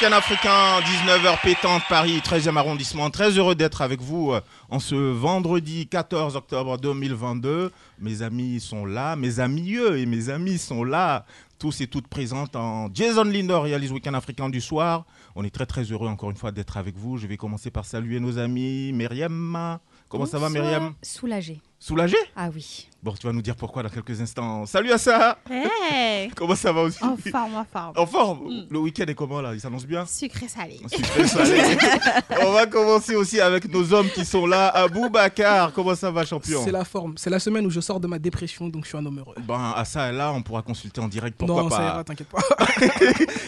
Week-end africain, 19h pétante, Paris, 13e arrondissement. Très heureux d'être avec vous euh, en ce vendredi 14 octobre 2022. Mes amis sont là, mes amis eux et mes amis sont là. Tous et toutes présentes en Jason Lindor réalise Week-end africain du soir. On est très très heureux encore une fois d'être avec vous. Je vais commencer par saluer nos amis. Myriam, comment ça va. Myriam? Soulagé. Soulagé Ah oui. Bon, tu vas nous dire pourquoi dans quelques instants. Salut à ça Hey Comment ça va aussi En forme, en forme. En forme Le week-end est comment là? Il s'annonce bien? Sucré salé. Sucré salé. On va commencer aussi avec nos hommes qui sont là. Abou Bakar, comment ça va, champion? C'est la forme. C'est la semaine où je sors de ma dépression, donc je suis un homme heureux. Ben, à ça, là, on pourra consulter en direct. Pourquoi non, ça pas ira, t'inquiète pas.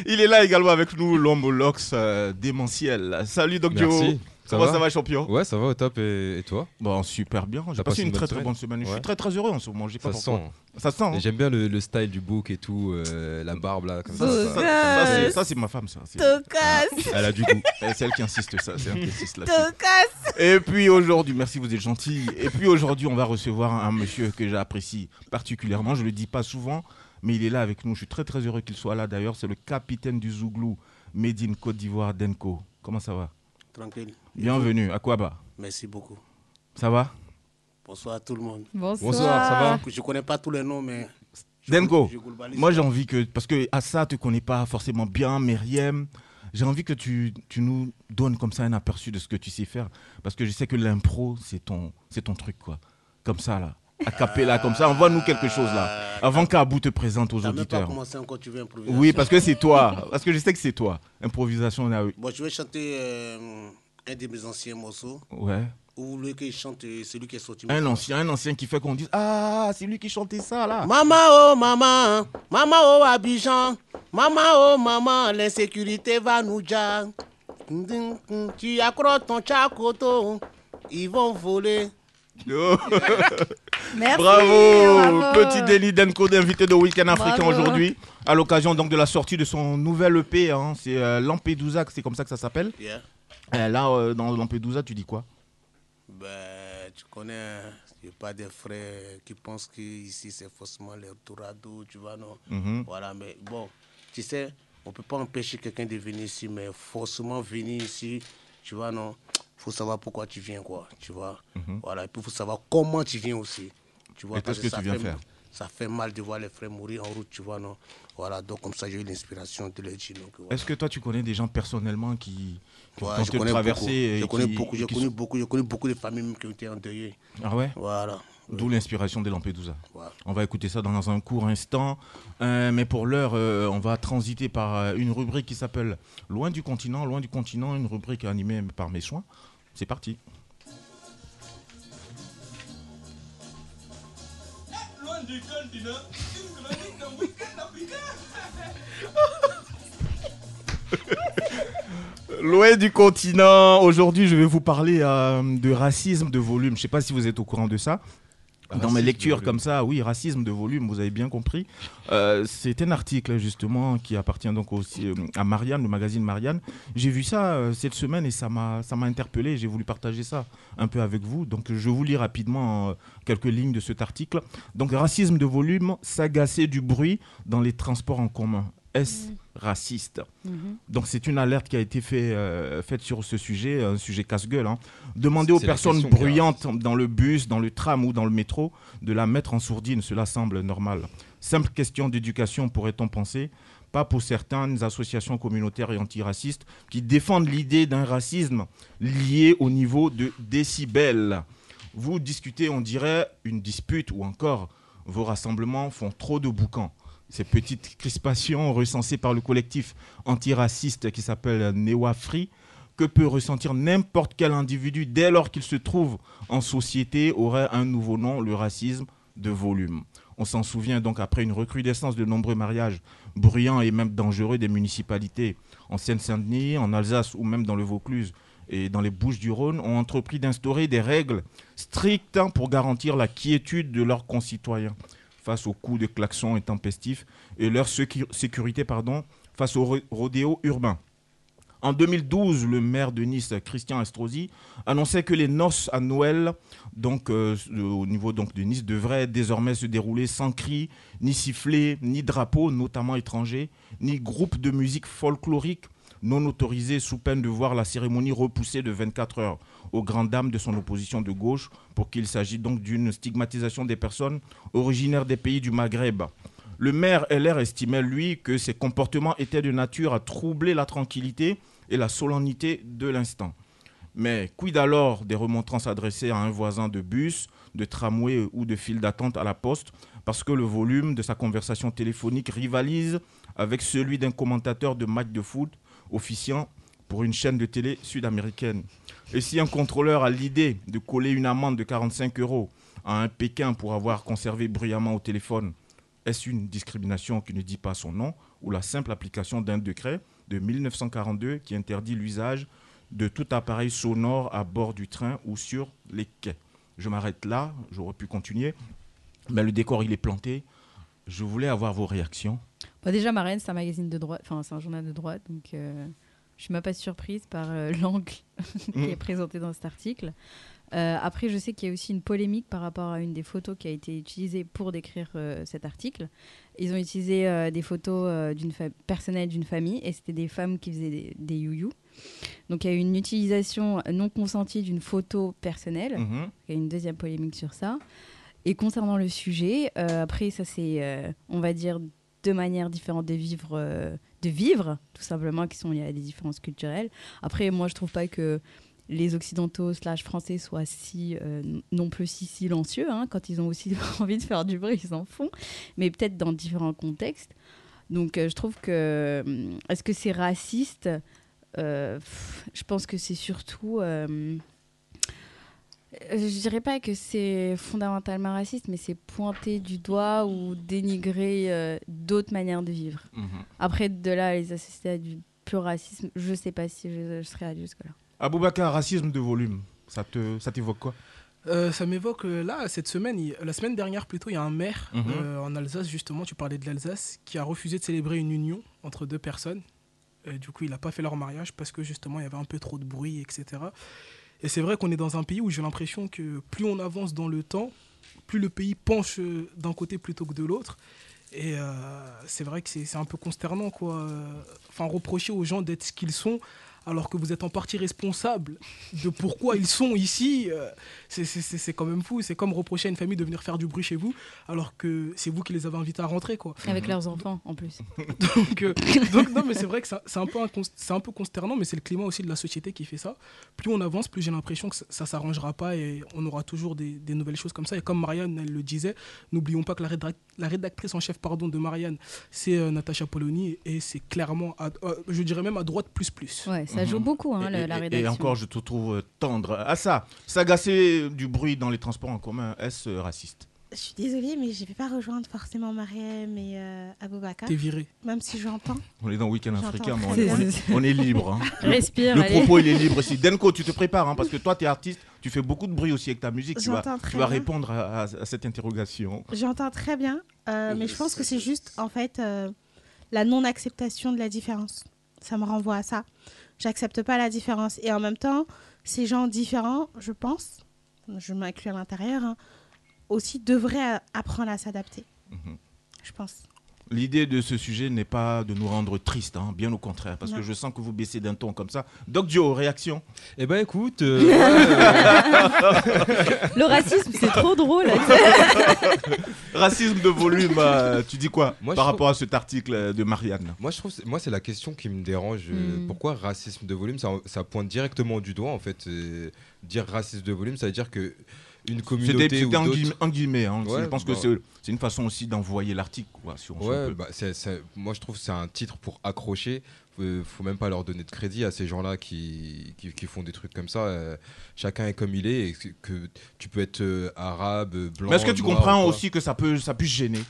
Il est là également avec nous, l'homme lox euh, démentiel. Salut, Doc Joe. Merci. Ça Comment va ça va, champion Ouais, ça va au top. Et, et toi? Bon, super bien. J'ai passé passé une, une très très bonne semaine. Je suis très très heureux en ce moment. Je sais pas Ça pourquoi. sent. Ça sent. hein J'aime bien le, le style du book et tout, euh, la barbe là. Comme ça, Ça, ça- ça, ça- ça, c'est- ma femme, ça. C'est- Tocasse Elle a du goût. C'est elle qui insiste, ça. C'est elle qui insiste. Tocasse Et puis aujourd'hui, merci, vous êtes gentil. Et puis aujourd'hui, on va recevoir un, un monsieur que j'apprécie particulièrement. Je le dis pas souvent, mais il est là avec nous. Je suis très très heureux qu'il soit là. D'ailleurs, c'est le capitaine du Zouglou, Made in Côte d'Ivoire, Denko. Comment ça va? Tranquille. Bienvenue. À quoi bas Merci beaucoup. Ça va? Bonsoir à tout le monde. Bonsoir, ça va? Je connais pas tous les noms, mais. je- Denko, je moi j'ai envie que, parce que Assa te connais pas forcément bien, Myriam, j'ai envie que tu, tu nous donnes comme ça un aperçu de ce que tu sais faire, parce que je sais que l'impro c'est ton, c'est ton truc quoi, comme ça là, a cappella comme ça, envoie-nous quelque chose là, avant qu'Abou te présente aux T'as même pas auditeurs. commencé encore, tu veux improviser. Oui, parce que c'est toi, parce que je sais que c'est toi. Improvisation, on a eu. Bon, je vais chanter euh, un de mes anciens morceaux. Ouais. Ou le qui chante, euh, celui qui est sorti. Un ancien, un ancien qui fait qu'on dise Ah, c'est lui qui chantait ça là. Maman, oh maman, maman, oh Abidjan, maman, oh maman, l'insécurité va nous dire. Tu accroches ton chakoto, ils vont voler. Oh. Merci Bravo, bravo. Petit Délit Denko d'invité de Week-end Africain aujourd'hui, à l'occasion donc de la sortie de son nouvel EP, hein, c'est euh, Lampedusa, c'est comme ça que ça s'appelle. Yeah. Euh, là, euh, dans Lampedusa, tu dis quoi? Ben, tu connais, hein, il n'y a pas des frères qui pensent qu'ici c'est forcément les tourados, tu vois, non? Mhm. Voilà, mais bon, tu sais, on ne peut pas empêcher quelqu'un de venir ici, mais forcément venir ici, tu vois, non? Faut savoir pourquoi tu viens, quoi, tu vois. Voilà, et puis il faut savoir comment tu viens aussi, tu vois. Mhm. Et parce qu'est-ce que ça tu viens fait- faire? Ça fait mal de voir les frères mourir en route, tu vois, non? Voilà, donc comme ça, j'ai eu l'inspiration de les dire. voilà. Est-ce que toi, tu connais des gens personnellement qui, qui ont Ouais, je tenté de traverser Je connais beaucoup, j'ai connu beaucoup, j'ai connu beaucoup de familles même qui ont été endeuillées. Ah ouais? Voilà. D'où l'inspiration de Lampedusa. Ouais. On va écouter ça dans un court instant. Euh, mais pour l'heure, euh, on va transiter par euh, une rubrique qui s'appelle Loin du continent. Loin du continent, une rubrique animée par mes soins. C'est parti. Loin du continent. Aujourd'hui, je vais vous parler euh, de racisme de volume. Je ne sais pas si vous êtes au courant de ça. Dans mes Racisme lectures comme ça, oui, racisme de volume, vous avez bien compris. Euh, c'est un article justement qui appartient donc aussi euh, à Marianne, le magazine Marianne. J'ai vu ça euh, cette semaine et ça m'a ça m'a interpellé. J'ai voulu partager ça un peu avec vous. Donc je vous lis rapidement euh, quelques lignes de cet article. Donc racisme de volume, s'agacer du bruit dans les transports en commun. Est-ce raciste Donc c'est une alerte qui a été fait, euh, faite sur ce sujet, un sujet casse-gueule. hein. Demandez aux personnes bruyantes dans le bus, dans le tram ou dans le métro de la mettre en sourdine. Cela semble normal. Simple question d'éducation, pourrait-on penser? Pas pour certaines associations communautaires et antiracistes qui défendent l'idée d'un racisme lié au niveau de décibels. Vous discutez, on dirait, une dispute ou encore vos rassemblements font trop de boucans. Ces petites crispations recensées par le collectif antiraciste qui s'appelle Newa Free, que peut ressentir n'importe quel individu dès lors qu'il se trouve en société, aurait un nouveau nom, le racisme de volume. On s'en souvient donc après une recrudescence de nombreux mariages bruyants et même dangereux des municipalités en Seine-Saint-Denis, en Alsace ou même dans le Vaucluse et dans les Bouches-du-Rhône ont entrepris d'instaurer des règles strictes pour garantir la quiétude de leurs concitoyens face aux coups de klaxon intempestifs et leur sécu- sécurité pardon, face au ro- rodéo urbain. En 2012, le maire de Nice, Christian Estrosi, annonçait que les noces à Noël, donc euh, au niveau donc de Nice, devraient désormais se dérouler sans cris, ni sifflets, ni drapeaux, notamment étrangers, ni groupes de musique folklorique non autorisés sous peine de voir la cérémonie repoussée de 24 heures aux grandes dames de son opposition de gauche pour qu'il s'agisse donc d'une stigmatisation des personnes originaires des pays du Maghreb. Le maire LR estimait, lui, que ces comportements étaient de nature à troubler la tranquillité et la solennité de l'instant. Mais quid alors des remontrances adressées à un voisin de bus, de tramway ou de file d'attente à la poste parce que le volume de sa conversation téléphonique rivalise avec celui d'un commentateur de match de foot officiant pour une chaîne de télé sud-américaine? Et si un contrôleur a l'idée de coller une amende de 45 euros à un Pékin pour avoir conservé bruyamment au téléphone, est-ce une discrimination qui ne dit pas son nom ou la simple application d'un décret de 1942 qui interdit l'usage de tout appareil sonore à bord du train ou sur les quais? Je m'arrête là, j'aurais pu continuer, mais le décor il est planté. Je voulais avoir vos réactions. Bah, déjà, Marianne, c'est un magazine de droite, enfin, c'est un journal de droite, donc euh, je suis même pas surprise par euh, l'angle qui Mm. est présenté dans cet article. Euh, après, je sais qu'il y a aussi une polémique par rapport à une des photos qui a été utilisée pour décrire euh, cet article. Ils ont utilisé euh, des photos d'une personnelles d'une famille et c'était des femmes qui faisaient des, des you-you. Donc il y a eu une utilisation non consentie d'une photo personnelle. Mhm. Il y a une deuxième polémique sur ça. Et concernant le sujet, après, ça c'est, on va dire, deux manières différentes de vivre, de vivre, tout simplement, qui sont liées à des différences culturelles. Après, moi, je trouve pas que les occidentaux slash français soient si euh, non plus si silencieux. hein. Quand ils ont aussi envie de faire du bruit, ils en font, mais peut-être dans différents contextes. Donc, euh, je trouve que hum, est-ce que c'est raciste? Euh, Je pense que c'est surtout Je dirais pas que c'est fondamentalement raciste, mais c'est pointer du doigt ou dénigrer euh, d'autres manières de vivre. Mhm. Après, de là, les associer à du pur racisme, je sais pas si je, je serais allée jusque-là. Aboubacar, racisme de volume, ça te, ça t'évoque quoi? Euh, ça m'évoque euh, là, cette semaine, il- la semaine dernière plutôt, il y a un maire Mhm. euh, en Alsace, justement, tu parlais de l'Alsace, qui a refusé de célébrer une union entre deux personnes. Euh, du coup, il n'a pas fait leur mariage parce que justement, il y avait un peu trop de bruit, etc. Et c'est vrai qu'on est dans un pays où j'ai l'impression que plus on avance dans le temps, plus le pays penche euh, d'un côté plutôt que de l'autre. Et euh, c'est vrai que c'est un peu consternant, quoi. Enfin, reprocher aux gens d'être ce qu'ils sont alors que vous êtes en partie responsable de pourquoi ils sont ici, euh, c'est- quand même fou. C'est comme reprocher à une famille de venir faire du bruit chez vous alors que c'est vous qui les avez invités à rentrer, quoi. Avec leurs enfants, en plus. Donc, euh, donc, non, mais c'est vrai que c'est un, peu un peu consternant, mais c'est le climat aussi de la société qui fait ça. Plus on avance, plus j'ai l'impression que ça, ça s'arrangera pas et on aura toujours des, des nouvelles choses comme ça. Et comme Marianne, elle le disait, n'oublions pas que la, rédac- la rédactrice en chef pardon, de Marianne, c'est euh, Natacha Polony et c'est clairement, à- euh, je dirais même à droite plus plus. Ouais, ça joue beaucoup, hein, et, la et- rédaction. et encore, je te trouve euh, tendre. Ah ça, s'agacer du bruit dans les transports en commun, est-ce euh, raciste? Je suis désolée, mais je vais pas rejoindre forcément Mariem et euh, Aboubacar, T'es viré. même si j'entends. On est dans le week-end africain, mais on, est- on bien. est, on est libre. hein. Respire, Le allez. propos, il est libre ici. Denko, tu te prépares, hein, parce que toi, tu es artiste, tu fais beaucoup de bruit aussi avec ta musique. Tu vas, tu vas bien. répondre à, à- à cette interrogation. J'entends très bien, euh, mais je pense que c'est juste en fait euh, la non-acceptation de la différence. Ça me renvoie à ça. J'accepte pas la différence. Et en même temps, ces gens différents, je pense, je m'inclus à l'intérieur, hein, aussi devraient apprendre à s'adapter. Mhm. Je pense. L'idée de ce sujet n'est pas de nous rendre tristes, hein, bien au contraire, parce Non. que je sens que vous baissez d'un ton comme ça. Doc Joe, réaction? Eh ben écoute, euh, ouais, euh, Le racisme, c'est trop drôle. Racisme de volume, euh, tu dis quoi Moi, par rapport à cet article de Marianne? Moi je trouve, c'est- moi c'est la question qui me dérange. euh, Mm. Pourquoi racisme de volume? Ça, ça pointe directement du doigt en fait. dire racisme de volume, ça veut dire que une communauté c'était en, guillemets- en guillemets. hein. Ouais, je pense que bah. c'est une façon aussi d'envoyer l'article. si Ouais, bah, moi je trouve que c'est un titre pour accrocher. Faut, faut même pas leur donner de crédit à ces gens-là qui, qui, qui font des trucs comme ça. Euh, chacun est comme il est et que, que tu peux être euh, arabe, blanc. Mais est-ce que tu comprends aussi que ça peut, ça puisse gêner?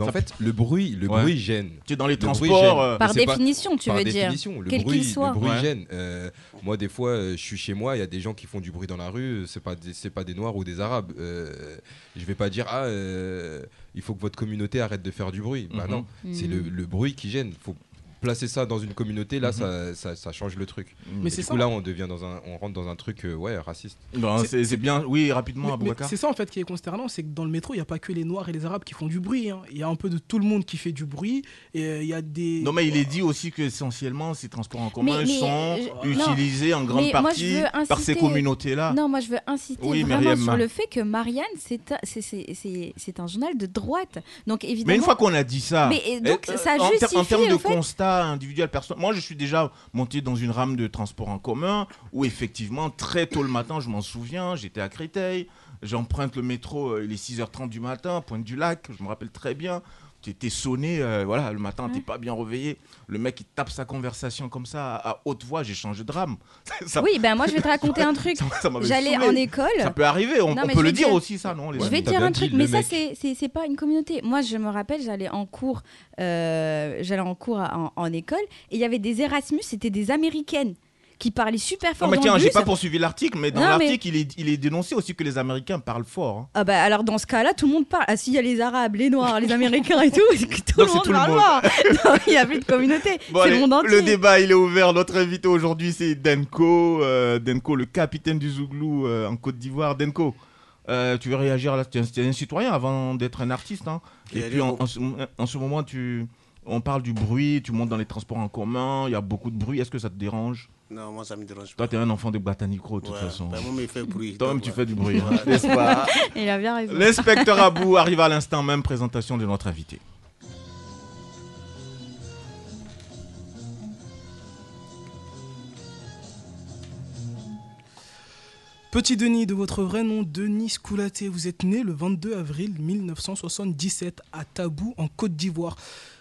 Bah, En fait, le bruit, le Ouais. bruit gêne. Tu es dans les Le transports. euh, Par pas- définition, tu Par veux dire. le Quel bruit, qu'il soit. le bruit Ouais. gêne. Euh, moi, des fois, euh, je suis chez moi, il y a des gens qui font du bruit dans la rue. C'est pas des, c'est pas des noirs ou des arabes. Euh, je vais pas dire ah euh, il faut que votre communauté arrête de faire du bruit. Bah Mhm. non, c'est le, le bruit qui gêne. Faut placer ça dans une communauté. Là, Mhm. ça, ça, ça change le truc. Mais Du coup, ça. là, on devient dans un, on rentre dans un truc euh, ouais raciste. non, C'est- bien. Oui, rapidement, c'est ça en fait qui est consternant, c'est que dans le métro, il n'y a pas que les Noirs et les Arabes qui font du bruit. hein. Il y a un peu de tout le monde qui fait du bruit. Et euh, il y a des. Non, mais il est dit aussi que essentiellement, ces transports en commun Mais- mais, sont euh, utilisés en grande Mais partie par ces communautés-là. Non, moi je veux insister Oui, vraiment Myriam. sur le fait que Marianne, c'est un- c'est- c'est- c'est- c'est un journal de droite. Donc évidemment. Mais une fois qu'on a dit ça, Mais, donc, euh, ça en, ter- en termes de en individuel, perso- moi je suis déjà monté dans une rame de transport en commun où effectivement très tôt le matin, je m'en souviens, j'étais à Créteil, j'emprunte le métro, euh, il est 6h30 du matin, Pointe du Lac, je me rappelle très bien. Tu étais sonné, euh, voilà, le matin, t'es pas bien réveillé. Le mec, il tape sa conversation comme ça à, à haute voix, j'ai changé de rame. Ça- Oui, ben moi je vais te raconter un truc. J'allais en école. Ça peut arriver, on, Non, on mais peut le dire dire- aussi, ça, non les Je vais te dire un truc, mais ça c'est- pas une communauté. Moi je me rappelle, j'allais en cours, euh, j'allais en cours à- en, en école et il y avait des Erasmus, c'était des Américaines qui parlaient super fort Non, mais tiens, le j'ai pas poursuivi l'article, mais dans mais- l'article, il, est, il est dénoncé aussi que les Américains parlent fort. hein. Ah bah alors dans ce cas-là, tout le monde parle. Ah si, il y a les Arabes, les Noirs, les Américains et tout, tout Donc, le monde tout le parle monde. fort. Non, Il n'y a plus de communauté, Bon, c'est le monde entier. débat, il est ouvert. Notre invité aujourd'hui, c'est Denko. euh, Denko, le capitaine du Zouglou euh, en Côte d'Ivoire. Denko, euh, tu veux réagir là Tu es un- tu es un citoyen avant d'être un artiste. hein. Et puis, en ce, en ce moment, tu, on parle du bruit. Tu montes dans les transports en commun. Il y a beaucoup de bruit. Est-ce que ça te dérange? Non, moi, ça me dérange Toi, pas. tu es un enfant de Botanicro, de toute Ouais, façon. ben, moi, mais il fait bruit. Toi-même, donc, tu fais du bruit, hein, Ouais. n'est-ce pas Il a bien raison. L'inspecteur Abou arrive à l'instant même. Présentation de notre invité. Petit Denis, de votre vrai nom, Denis Koulaté. Vous êtes né le 22 avril 1977 à Tabou, en Côte d'Ivoire.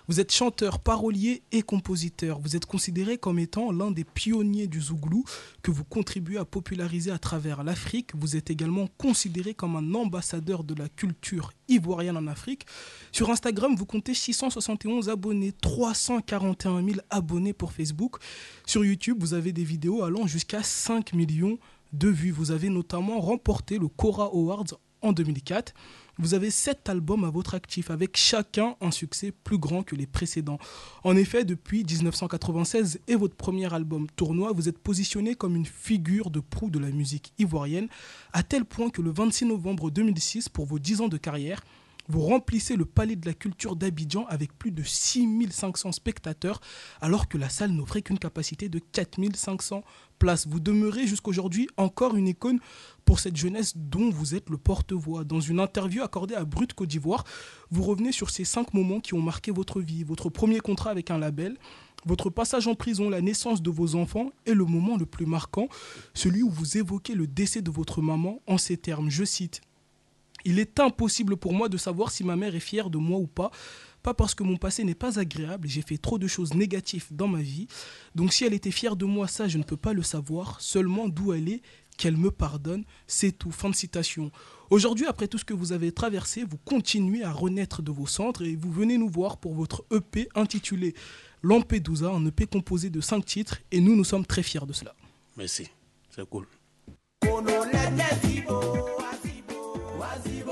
Vous êtes chanteur, parolier et compositeur. Vous êtes considéré comme étant l'un des pionniers du Zouglou que vous contribuez à populariser à travers l'Afrique. Vous êtes également considéré comme un ambassadeur de la culture ivoirienne en Afrique. Sur Instagram, vous comptez 671 abonnés, 341 000 abonnés pour Facebook. Sur YouTube, vous avez des vidéos allant jusqu'à 5 millions de vues. Vous avez notamment remporté le Cora Awards en 2004. Vous avez sept albums à votre actif, avec chacun un succès plus grand que les précédents. En effet, depuis 1996 et votre premier album Tournoi, vous êtes positionné comme une figure de proue de la musique ivoirienne, à tel point que le 26 novembre 2006, pour vos 10 ans de carrière, vous remplissez le palais de la culture d'Abidjan avec plus de 6500 spectateurs, alors que la salle n'offrait qu'une capacité de 4500 places. Vous demeurez jusqu'aujourd'hui encore une icône pour cette jeunesse dont vous êtes le porte-voix. Dans une interview accordée à Brut Côte d'Ivoire, vous revenez sur ces cinq moments qui ont marqué votre vie. Votre premier contrat avec un label, votre passage en prison, la naissance de vos enfants et le moment le plus marquant, celui où vous évoquez le décès de votre maman en ces termes. Je cite il est impossible pour moi de savoir si ma mère est fière de moi ou pas. Pas parce que mon passé n'est pas agréable, j'ai fait trop de choses négatives dans ma vie. Donc si elle était fière de moi, ça, je ne peux pas le savoir. Seulement d'où elle est, qu'elle me pardonne, c'est tout. Fin de citation. Aujourd'hui, après tout ce que vous avez traversé, vous continuez à renaître de vos centres et vous venez nous voir pour votre EP intitulé Lampedusa, un EP composé de 5 titres et nous, nous sommes très fiers de cela. Merci, c'est cool.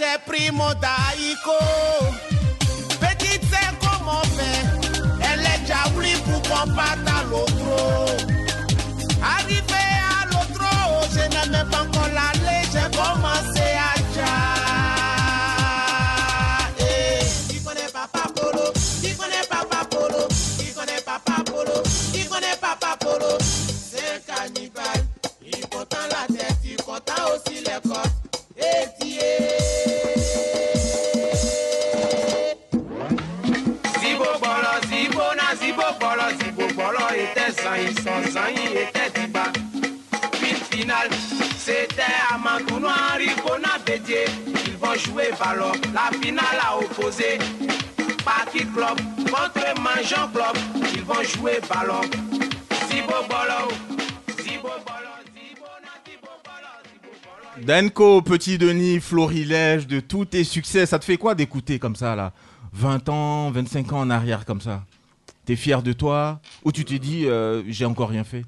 c'è primo daico. Petite c'est comme on fait Elle est déjà voulu pour combattre l'autre Ils vont jouer ballon, la finale a opposé. Parti club contre Mangeant club, ils vont jouer ballon. Zibo bolo, zibo bolo, zibo na zibo bolo, zibo bolo. Denko, Petit Denis, Florilège, de tous tes succès, ça te fait quoi d'écouter comme ça, là? 20 ans, 25 ans en arrière, comme ça? T'es fier de toi? Ou tu te dis, euh, j'ai encore rien fait?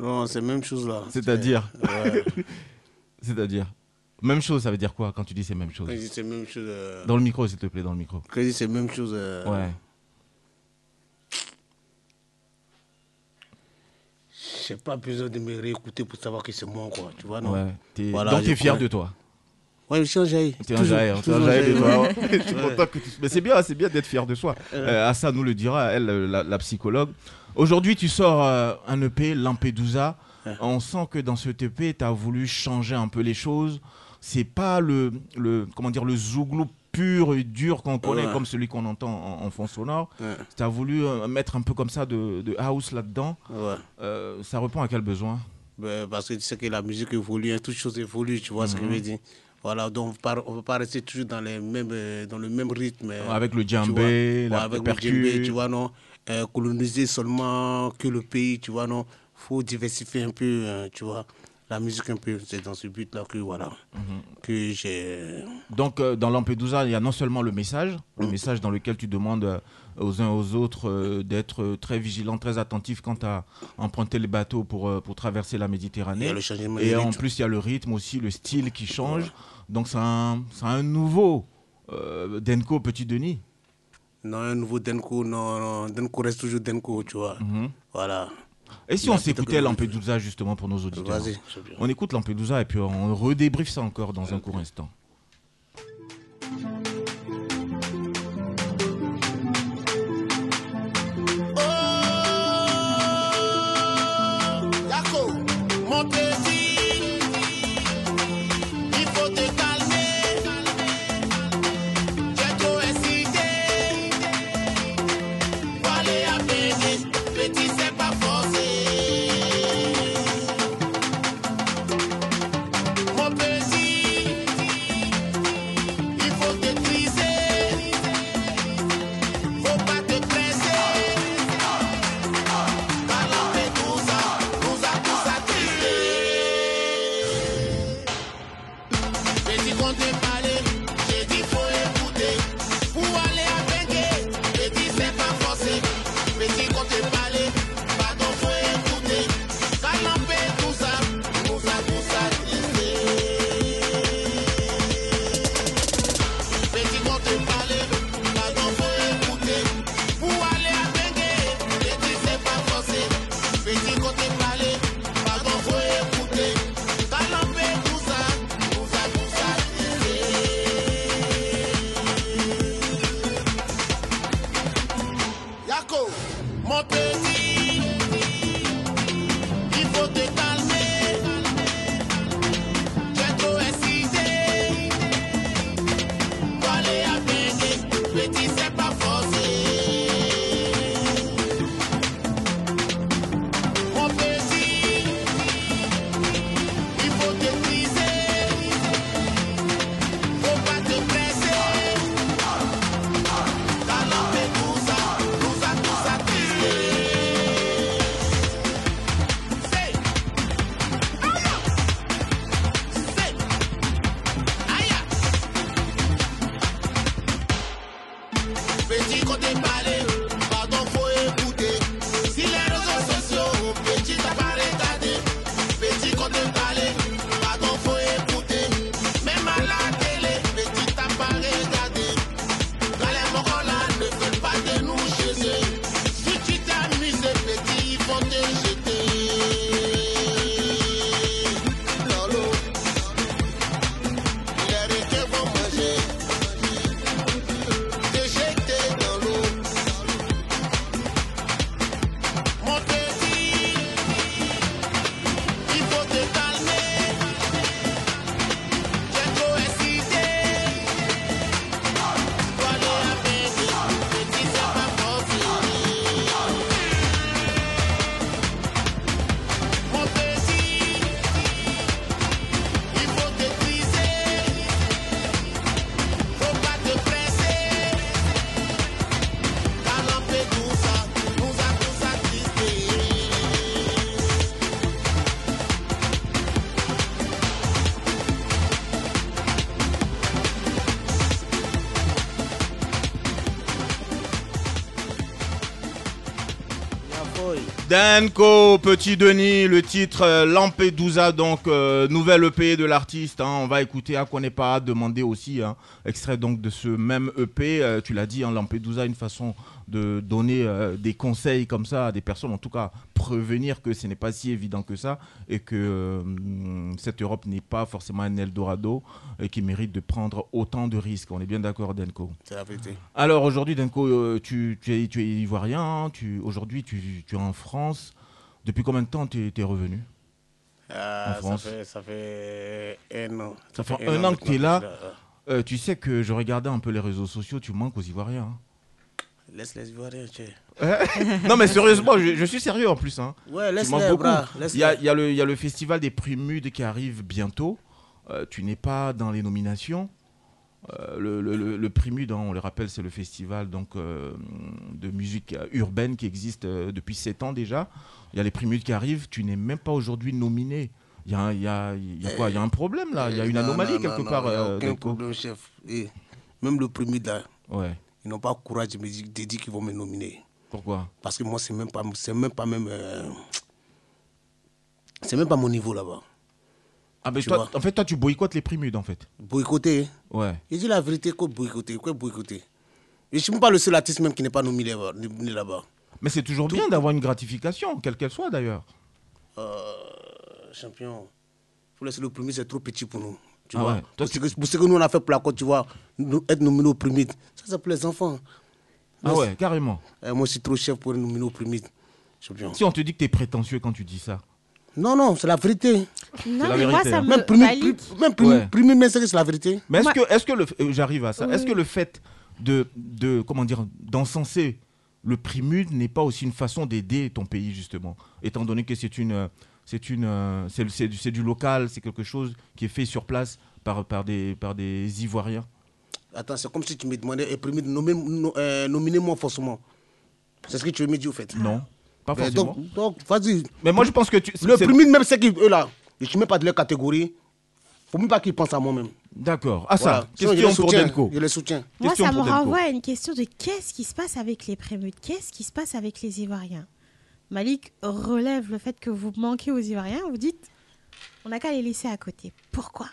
Non, c'est la même chose là. C'est-à-dire? Ouais. C'est-à-dire? Même chose, ça veut dire quoi quand tu dis c'est même chose Quand je dis c'est même chose. euh, Dans le micro, s'il te plaît, dans le micro. Quand je dis c'est même chose. euh, Ouais. J'ai pas besoin de me réécouter pour savoir que c'est moi, quoi. Tu vois, non? Ouais. T'es- Voilà, Donc je t'es fier connais. de toi? Ouais, je suis un jailli. T'es un t'es un jaillir de toi. ouais. Je suis Ouais. content que tu- Mais c'est bien, c'est bien d'être fier de soi. Euh, Assa nous le dira, elle, euh, la, la psychologue. Aujourd'hui, tu sors euh, un EP, Lampedusa. On sent que dans ce EP, tu as voulu changer un peu les choses. C'est pas le, le, comment dire, le zouglou pur et dur qu'on connaît, Ouais. comme celui qu'on entend en, en fond sonore. Ouais. Tu as voulu euh, mettre un peu comme ça de, de house là-dedans. Ouais. Euh, ça répond à quel besoin? Ben, parce que tu sais que la musique évolue, hein, toute chose évolue, tu vois ce que je veux dire. Voilà, donc on ne peut pas rester toujours dans, les mêmes, euh, dans le même rythme. euh, Avec le djembé, la- avec le djembé, tu vois, non? Euh, coloniser seulement que le pays, tu vois, non? faut diversifier un peu, euh, tu vois, la musique un peu. C'est dans ce but-là que, voilà, que j'ai... Donc, euh, dans Lampedusa, il y a non seulement le message, le Mm. message dans lequel tu demandes euh, aux uns aux autres euh, d'être très vigilants, très attentifs quant à emprunter les bateaux pour, pour traverser la Méditerranée. le Et en plus, il y a le rythme aussi, le style qui change. Donc, c'est un, un nouveau euh, Denko Petit Denis. Non, un nouveau Denko, non, non, Denko reste toujours Denko, tu vois. Mhm. Voilà. Et si on s'écoutait Lampedusa justement pour nos auditeurs. On écoute Lampedusa et puis on redébriefe ça encore dans un court instant. Danko, Petit Denis, le titre euh, Lampedusa, donc euh, nouvelle EP de l'artiste. hein. on va écouter à quoi n'est pas demandé aussi. hein. extrait donc de ce même EP. euh, tu l'as dit, hein, Lampedusa, une façon de donner des conseils comme ça à des personnes, en tout cas prévenir que ce n'est pas si évident que ça et que euh, cette Europe n'est pas forcément un Eldorado et qui mérite de prendre autant de risques. On est bien d'accord, Danko. C'est la vérité. Alors aujourd'hui, Denko, euh, tu, tu es, tu es ivoirien. hein, tu, aujourd'hui, tu, tu es en France. Depuis combien de temps tu es revenu Ah, En ça, France. fait, ça fait un an. Ça fait un an que tu es là. Euh, Tu sais que je regardais un peu les réseaux sociaux. Tu manques aux Ivoiriens. hein. Laisse les Ivoiriens, tu non, mais sérieusement, je, je suis sérieux en plus. hein. Ouais, laisse les bras. Il y a, y le, il y a le festival des Primudes qui arrive bientôt. Euh, tu n'es pas dans les nominations. Euh, le, le, le, le Primude, hein, on le rappelle, c'est le festival donc, euh, de musique urbaine qui existe depuis 7 ans déjà. Il y a les Primudes qui arrivent. Tu n'es même pas aujourd'hui nominé. Il y a, un- il y, a, il y a quoi? Il y a un problème là. Il y a une Non, anomalie non, quelque non, part. y a aucun problème, chef. Et même le premier là, Ouais. Ils n'ont pas le courage de me dire, qu'ils vont me nominer. Pourquoi? Parce que moi, c'est même pas, c'est même pas même, euh, c'est même pas mon niveau là-bas. ah, ben toi. En fait, toi, tu boycottes les Primudes en fait. Boycotter. Ouais. Je dis la vérité, quoi boycotter, quoi boycotter? Je suis même pas le seul artiste même qui n'est pas nominé là-bas. Mais c'est toujours bien d'avoir une gratification, quelle qu'elle soit d'ailleurs. Euh, champion, faut laisser le premier, c'est trop petit pour nous. Tu Ah vois. ouais. Toi, Pour, ce que, pour ce que nous on a fait pour la côte, tu vois, nous, être nominé au premier, ça c'est pour les enfants. Ah ouais, carrément. Euh, moi, je suis trop chef pour être nominé au premier. Champion. Si on te dit que tu es prétentieux quand tu dis ça. Non, non, c'est la vérité. Non, la mais moi, vérité, ça hein. me. Même Ouais. premier mais c'est que c'est la vérité. Mais est-ce Moi- que, est-ce que le, euh, j'arrive à ça, Oui, est-ce que le fait de, de comment dire, d'encenser le primude n'est pas aussi une façon d'aider ton pays justement, étant donné que c'est une, euh, c'est une, euh, c'est, c'est du, c'est du local, c'est quelque chose qui est fait sur place par, par des, par des Ivoiriens. Attends, c'est comme si tu me demandais, eh, premier, nommer- no- euh, nominez-moi forcément. C'est ce que tu veux me dire au fait. Non, pas Mais forcément. donc, donc, vas-y. Mais moi je pense que tu, Le premier, même c'est qu'eux là, je ne suis même pas de leur catégorie. faut même pas qu'ils pensent à moi-même. D'accord. Ah Voilà. ça, Sinon, je question pour soutiens, Denko. Je les soutiens. Moi, Question ça me renvoie à une question de qu'est-ce qui se passe avec les prémutes Qu'est-ce qui se passe avec les Ivoiriens? Malik relève le fait que vous manquez aux Ivoiriens. Vous dites, on n'a qu'à les laisser à côté. Pourquoi?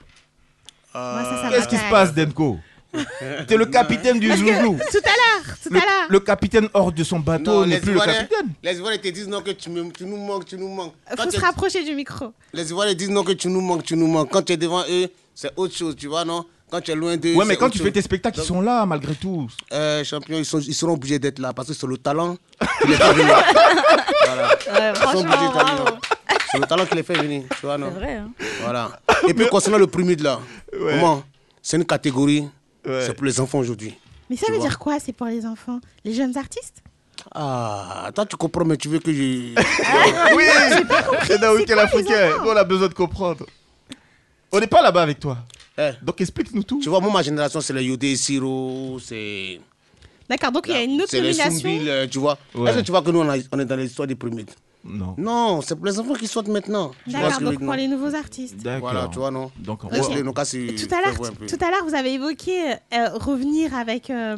Moi, ça, ça Qu'est-ce qui se passe, Denko T'es le capitaine du Zoulou. tout à l'heure, tout Le, à l'heure, le capitaine hors de son bateau n'est les plus le Ivoiriens- capitaine. Les Ivoiriens te disent non que tu, me- tu nous manques, tu nous manques. il Quand faut tu- se rapprocher du micro. les Ivoiriens disent non que tu nous manques, tu nous manques. Quand tu es devant eux, c'est autre chose, tu vois, non? Quand tu es loin d'eux. Ouais, mais quand tu fais tes spectacles, ils sont là malgré tout. Euh, champion, ils, sont, ils seront obligés d'être là parce que c'est le talent qui les fait venir. voilà. Ouais, Ils sont obligés d'être là. C'est le talent qui les fait venir, tu vois, non? C'est vrai. Hein. Voilà. Et puis concernant le premier de là, comment? C'est une catégorie, c'est pour les enfants aujourd'hui. Mais ça veut dire quoi C'est pour les enfants? Les jeunes artistes? Ah, toi tu comprends, mais tu veux que je. Oui, c'est quoi, l'Africain. on a besoin de comprendre. On n'est pas là-bas avec toi. Eh, Donc explique-nous tout. tu vois, moi, ma génération, c'est le Yodé Siro, c'est. D'accord, donc il y a une autre C'est les. Soumbil, euh, tu vois. Ouais. Est-ce que tu vois que nous, on, a- on est dans l'histoire des premiers Non. Non, c'est pour les enfants qui sortent maintenant. D'accord, donc pour les nouveaux artistes. D'accord. Voilà, tu vois, non? Donc, on- Laisse-les, nos cas, c'est- Tout à l'heure, tout à l'heure, vous avez évoqué euh, revenir avec, euh,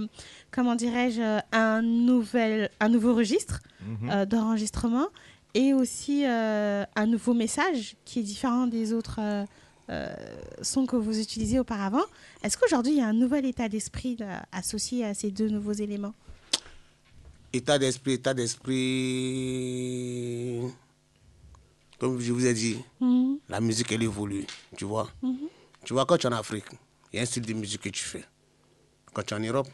comment dirais-je, un nouvel, un nouveau registre Mhm. euh, d'enregistrement et aussi euh, un nouveau message qui est différent des autres euh, sons que vous utilisez auparavant. Est-ce qu'aujourd'hui il y a un nouvel état d'esprit associé à ces deux nouveaux éléments? État d'esprit, état d'esprit. Comme je vous ai dit, Mhm. la musique, elle évolue, tu vois. Tu vois, quand tu es en Afrique, il y a un style de musique que tu fais. Quand tu es en Europe,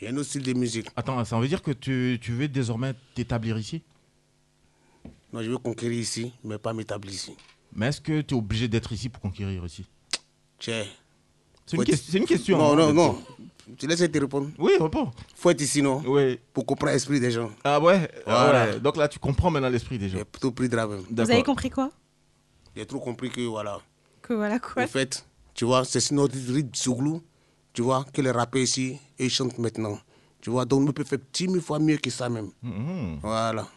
il y a un autre style de musique. Attends, ça veut dire que tu, tu veux désormais t'établir ici? Non, je veux conquérir ici, mais pas m'établir ici. Mais est-ce que tu es obligé d'être ici pour conquérir ici? Tiens. C'est une, question. Non, hein, non, non. Tu laisses te répondre. Oui, réponds. faut être ici, non? Oui. Pour comprendre l'esprit des gens. Ah ouais, Ah Voilà. ouais. Donc là, tu comprends maintenant l'esprit des gens. J'ai plutôt pris de la même. Vous avez compris quoi? J'ai trop compris que, voilà. Que voilà quoi? En fait, tu vois, c'est notre rythme souglou, tu vois, que les rappeurs ici, ils chantent maintenant. Tu vois, donc nous peut faire 10 000 fois mieux que ça même. Voilà.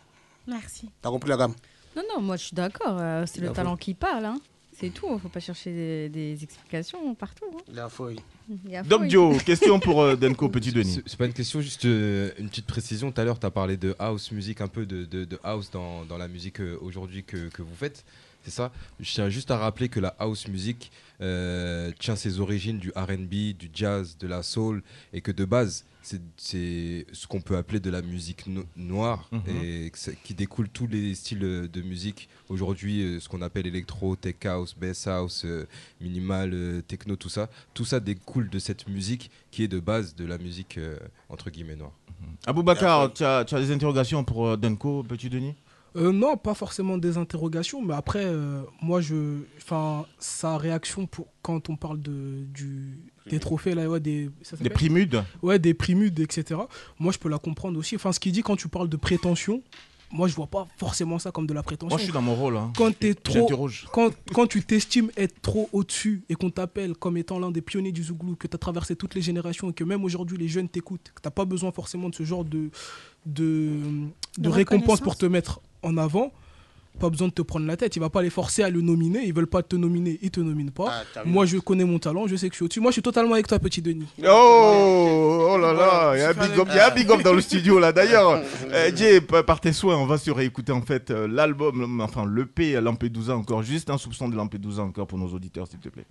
Merci. T'as compris la gamme? Non, non, moi je suis d'accord. euh, c'est le talent qui parle. Hein. C'est tout, faut pas chercher des, des explications partout. hein. La feuille. Il y a Doc fouille. Joe, question pour euh, Denko Petit Denis. C'est- C'est pas une question, juste euh, une petite précision. Tout à l'heure, tu as parlé de house music, un peu de, de- de house dans, dans la musique euh, aujourd'hui que, que vous faites. C'est ça? Je tiens juste à rappeler que la house music euh, tient ses origines du RB, du jazz, de la soul, et que de base, c'est- ce qu'on peut appeler de la musique no- noire, Mhm. et qui découle tous les styles de musique. Aujourd'hui, euh, ce qu'on appelle électro, tech house, bass house, euh, minimal, euh, techno, tout ça. Tout ça découle de cette musique qui est de base de la musique euh, entre guillemets noire. Aboubacar, tu as, tu as des interrogations pour euh, Denko Petit Denis? Euh, non, pas forcément des interrogations, mais après, euh, moi, je, enfin, sa réaction pour quand on parle de du des trophées là, ouais, des, ça Des primudes ouais, des primudes, etc. Moi, je peux la comprendre aussi. Enfin, ce qu'il dit quand tu parles de prétention, moi, je vois pas forcément ça comme de la prétention. Moi, je suis dans mon rôle. Hein. quand t'es trop, quand, quand tu t'estimes être trop au-dessus et qu'on t'appelle comme étant l'un des pionniers du Zouglou, que tu as traversé toutes les générations et que même aujourd'hui les jeunes t'écoutent, que tu n'as pas besoin forcément de ce genre de, de, de, De récompense pour te mettre en avant, pas besoin de te prendre la tête. Il va pas les forcer à le nominer. Ils veulent pas te nominer, ils te nominent pas. Ah. Moi, je connais mon talent, je sais que je suis au-dessus. Moi, je suis totalement avec toi, petit Denis. Oh, oh là là, Voilà, il y a un big up, il y a un big up dans le studio là. D'ailleurs, euh, Jay, par tes soins, on va se réécouter en fait euh, l'album, enfin l'EP Lampedusa encore, juste un soupçon de Lampedusa encore pour nos auditeurs, s'il te plaît.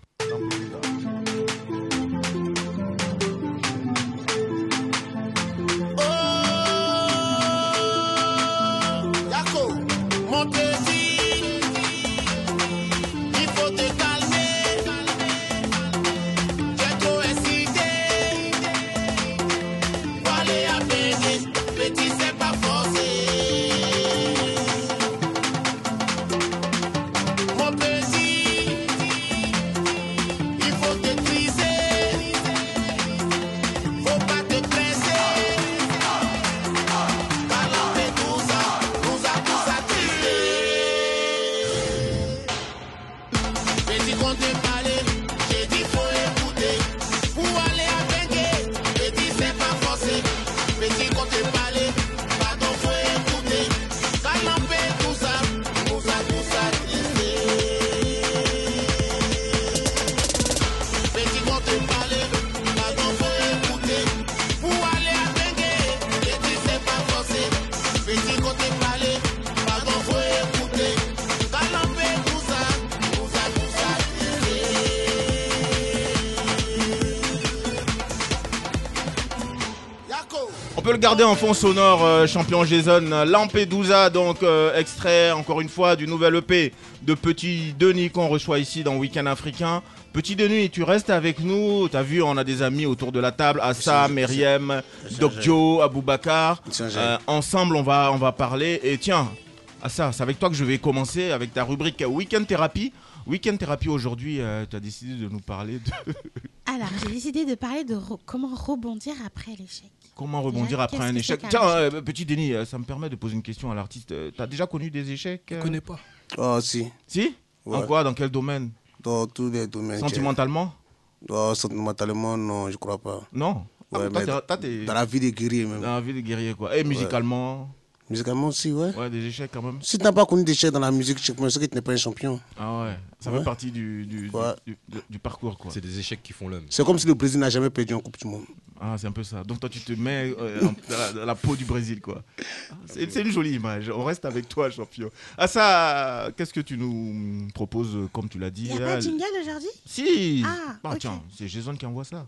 En fond sonore, euh, champion Jason. Lampedusa, donc euh, extrait encore une fois du nouvel EP de Petit Denis qu'on reçoit ici dans Week-end Africain. Petit Denis, tu restes avec nous. T'as vu, on a des amis autour de la table. Assa, C'est- Myriam, c'est- Doc Joe, Aboubacar. Euh, ensemble, on va, on va parler. Et tiens, Assa, c'est avec toi que je vais commencer avec ta rubrique Week-end Thérapie. Week-end Thérapie aujourd'hui, tu as décidé de nous parler de Alors, j'ai décidé de parler de re- comment rebondir après l'échec. comment rebondir Déjà, après qu'est-ce un que échec. qu'un Tiens, euh, petit Denis, euh, ça me permet de poser une question à l'artiste. Euh, T'as déjà connu des échecs Je euh, connais pas. Oh, si. Si En Ouais. quoi Dans quel domaine Dans tous les domaines. Sentimentalement Oh, sentimentalement, non, je crois pas. Non Ah, Ouais, toi, mais t'es- toi, t'es Dans la vie des guerriers, même. dans la vie de guerrier, quoi. Et musicalement Musicalement aussi, ouais. Ouais, des échecs quand même. Si tu n'as pas connu d'échecs dans la musique, c'est que tu n'es pas un champion. Ah ouais, ça Ouais. fait partie du, du, du- Ouais. du- du- du parcours, quoi. C'est des échecs qui font l'homme. C'est comme si le Brésil n'a jamais perdu en Coupe du Monde. Ah, c'est un peu ça. Donc toi, tu te mets euh, dans, la, dans la peau du Brésil, quoi. Ah, C'est c'est une jolie image. On reste avec toi, champion. Ah ça, qu'est-ce que tu nous proposes, euh, comme tu l'as dit Il n'y a pas de jingle aujourd'hui? Si Ah, ok. tiens, c'est Jason qui envoie ça.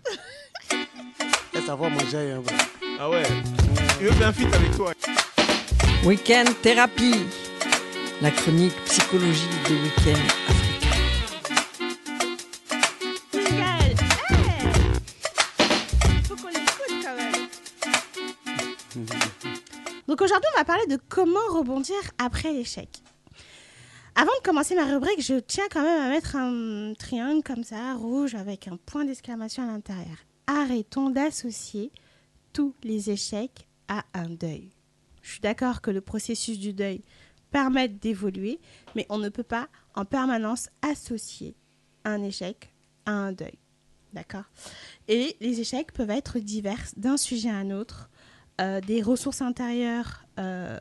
Laisse avoir manger, hein, bro. Ah ouais Il veut faire un feat avec toi. Week-end thérapie, la chronique psychologie de Week-end. Donc aujourd'hui, on va parler de comment rebondir après l'échec. Avant de commencer ma rubrique, je tiens quand même à mettre un triangle comme ça, rouge, avec un point d'exclamation à l'intérieur. Arrêtons d'associer tous les échecs à un deuil. Je suis d'accord que le processus du deuil permet d'évoluer, mais on ne peut pas en permanence associer un échec à un deuil. D'accord? Et les échecs peuvent être divers d'un sujet à un autre. Euh, des ressources intérieures euh,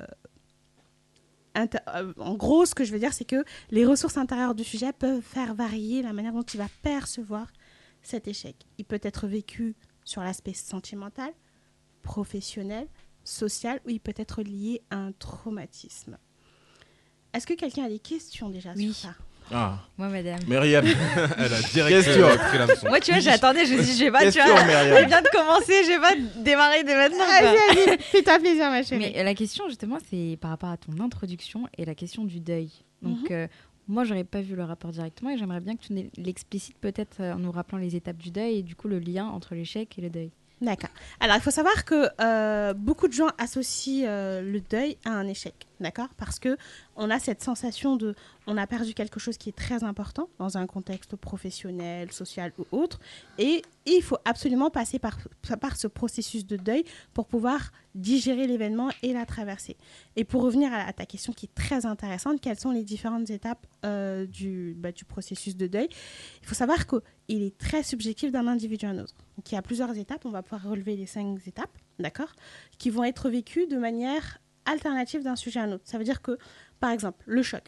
euh, en gros, ce que je veux dire, c'est que les ressources intérieures du sujet peuvent faire varier la manière dont il va percevoir cet échec. Il peut être vécu sur l'aspect sentimental, professionnel, social, ou il peut être lié à un traumatisme. Est-ce que quelqu'un a des questions déjà Oui. sur ça? Ah, Moi, madame. Myriam. Elle a direct Question. euh, pris l'hameçon. Moi, tu vois, j'attendais, je me suis dit, je vais pas, tu Question, vois, Myriam. elle vient de commencer, je vais pas démarrer dès maintenant. Vas-y, vas-y, fais-toi plaisir, ma chérie. Mais la question, justement, c'est par rapport à ton introduction et la question du deuil. Donc, Mhm. euh, moi, j'aurais pas vu le rapport directement et j'aimerais bien que tu l'explicites peut-être euh, en nous rappelant les étapes du deuil et du coup le lien entre l'échec et le deuil. D'accord. Alors, il faut savoir que euh, beaucoup de gens associent euh, le deuil à un échec, d'accord Parce que on a cette sensation de, on a perdu quelque chose qui est très important dans un contexte professionnel, social ou autre, et il faut absolument passer par, par ce processus de deuil pour pouvoir digérer l'événement et la traverser. Et pour revenir à, ta question qui est très intéressante, quelles sont les différentes étapes euh, du, bah, du processus de deuil Il faut savoir qu'il est très subjectif d'un individu à un autre. Donc il y a plusieurs étapes, on va pouvoir relever les cinq étapes, d'accord Qui vont être vécues de manière alternative d'un sujet à un autre. Ça veut dire que, par exemple, le choc,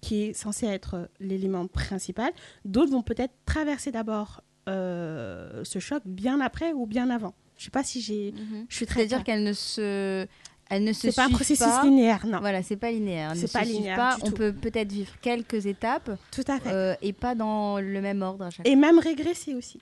qui est censé être l'élément principal, d'autres vont peut-être traverser d'abord euh, ce choc bien après ou bien avant. Je sais pas si j'ai... Je suis très C'est-à-dire qu'elle ne se, elle ne se C'est pas un processus pas. linéaire, non. Voilà, c'est pas linéaire. C'est ne pas linéaire pas. du On tout. peut peut-être vivre quelques étapes Tout à fait. euh, et pas dans le même ordre à chaque Et même régresser aussi.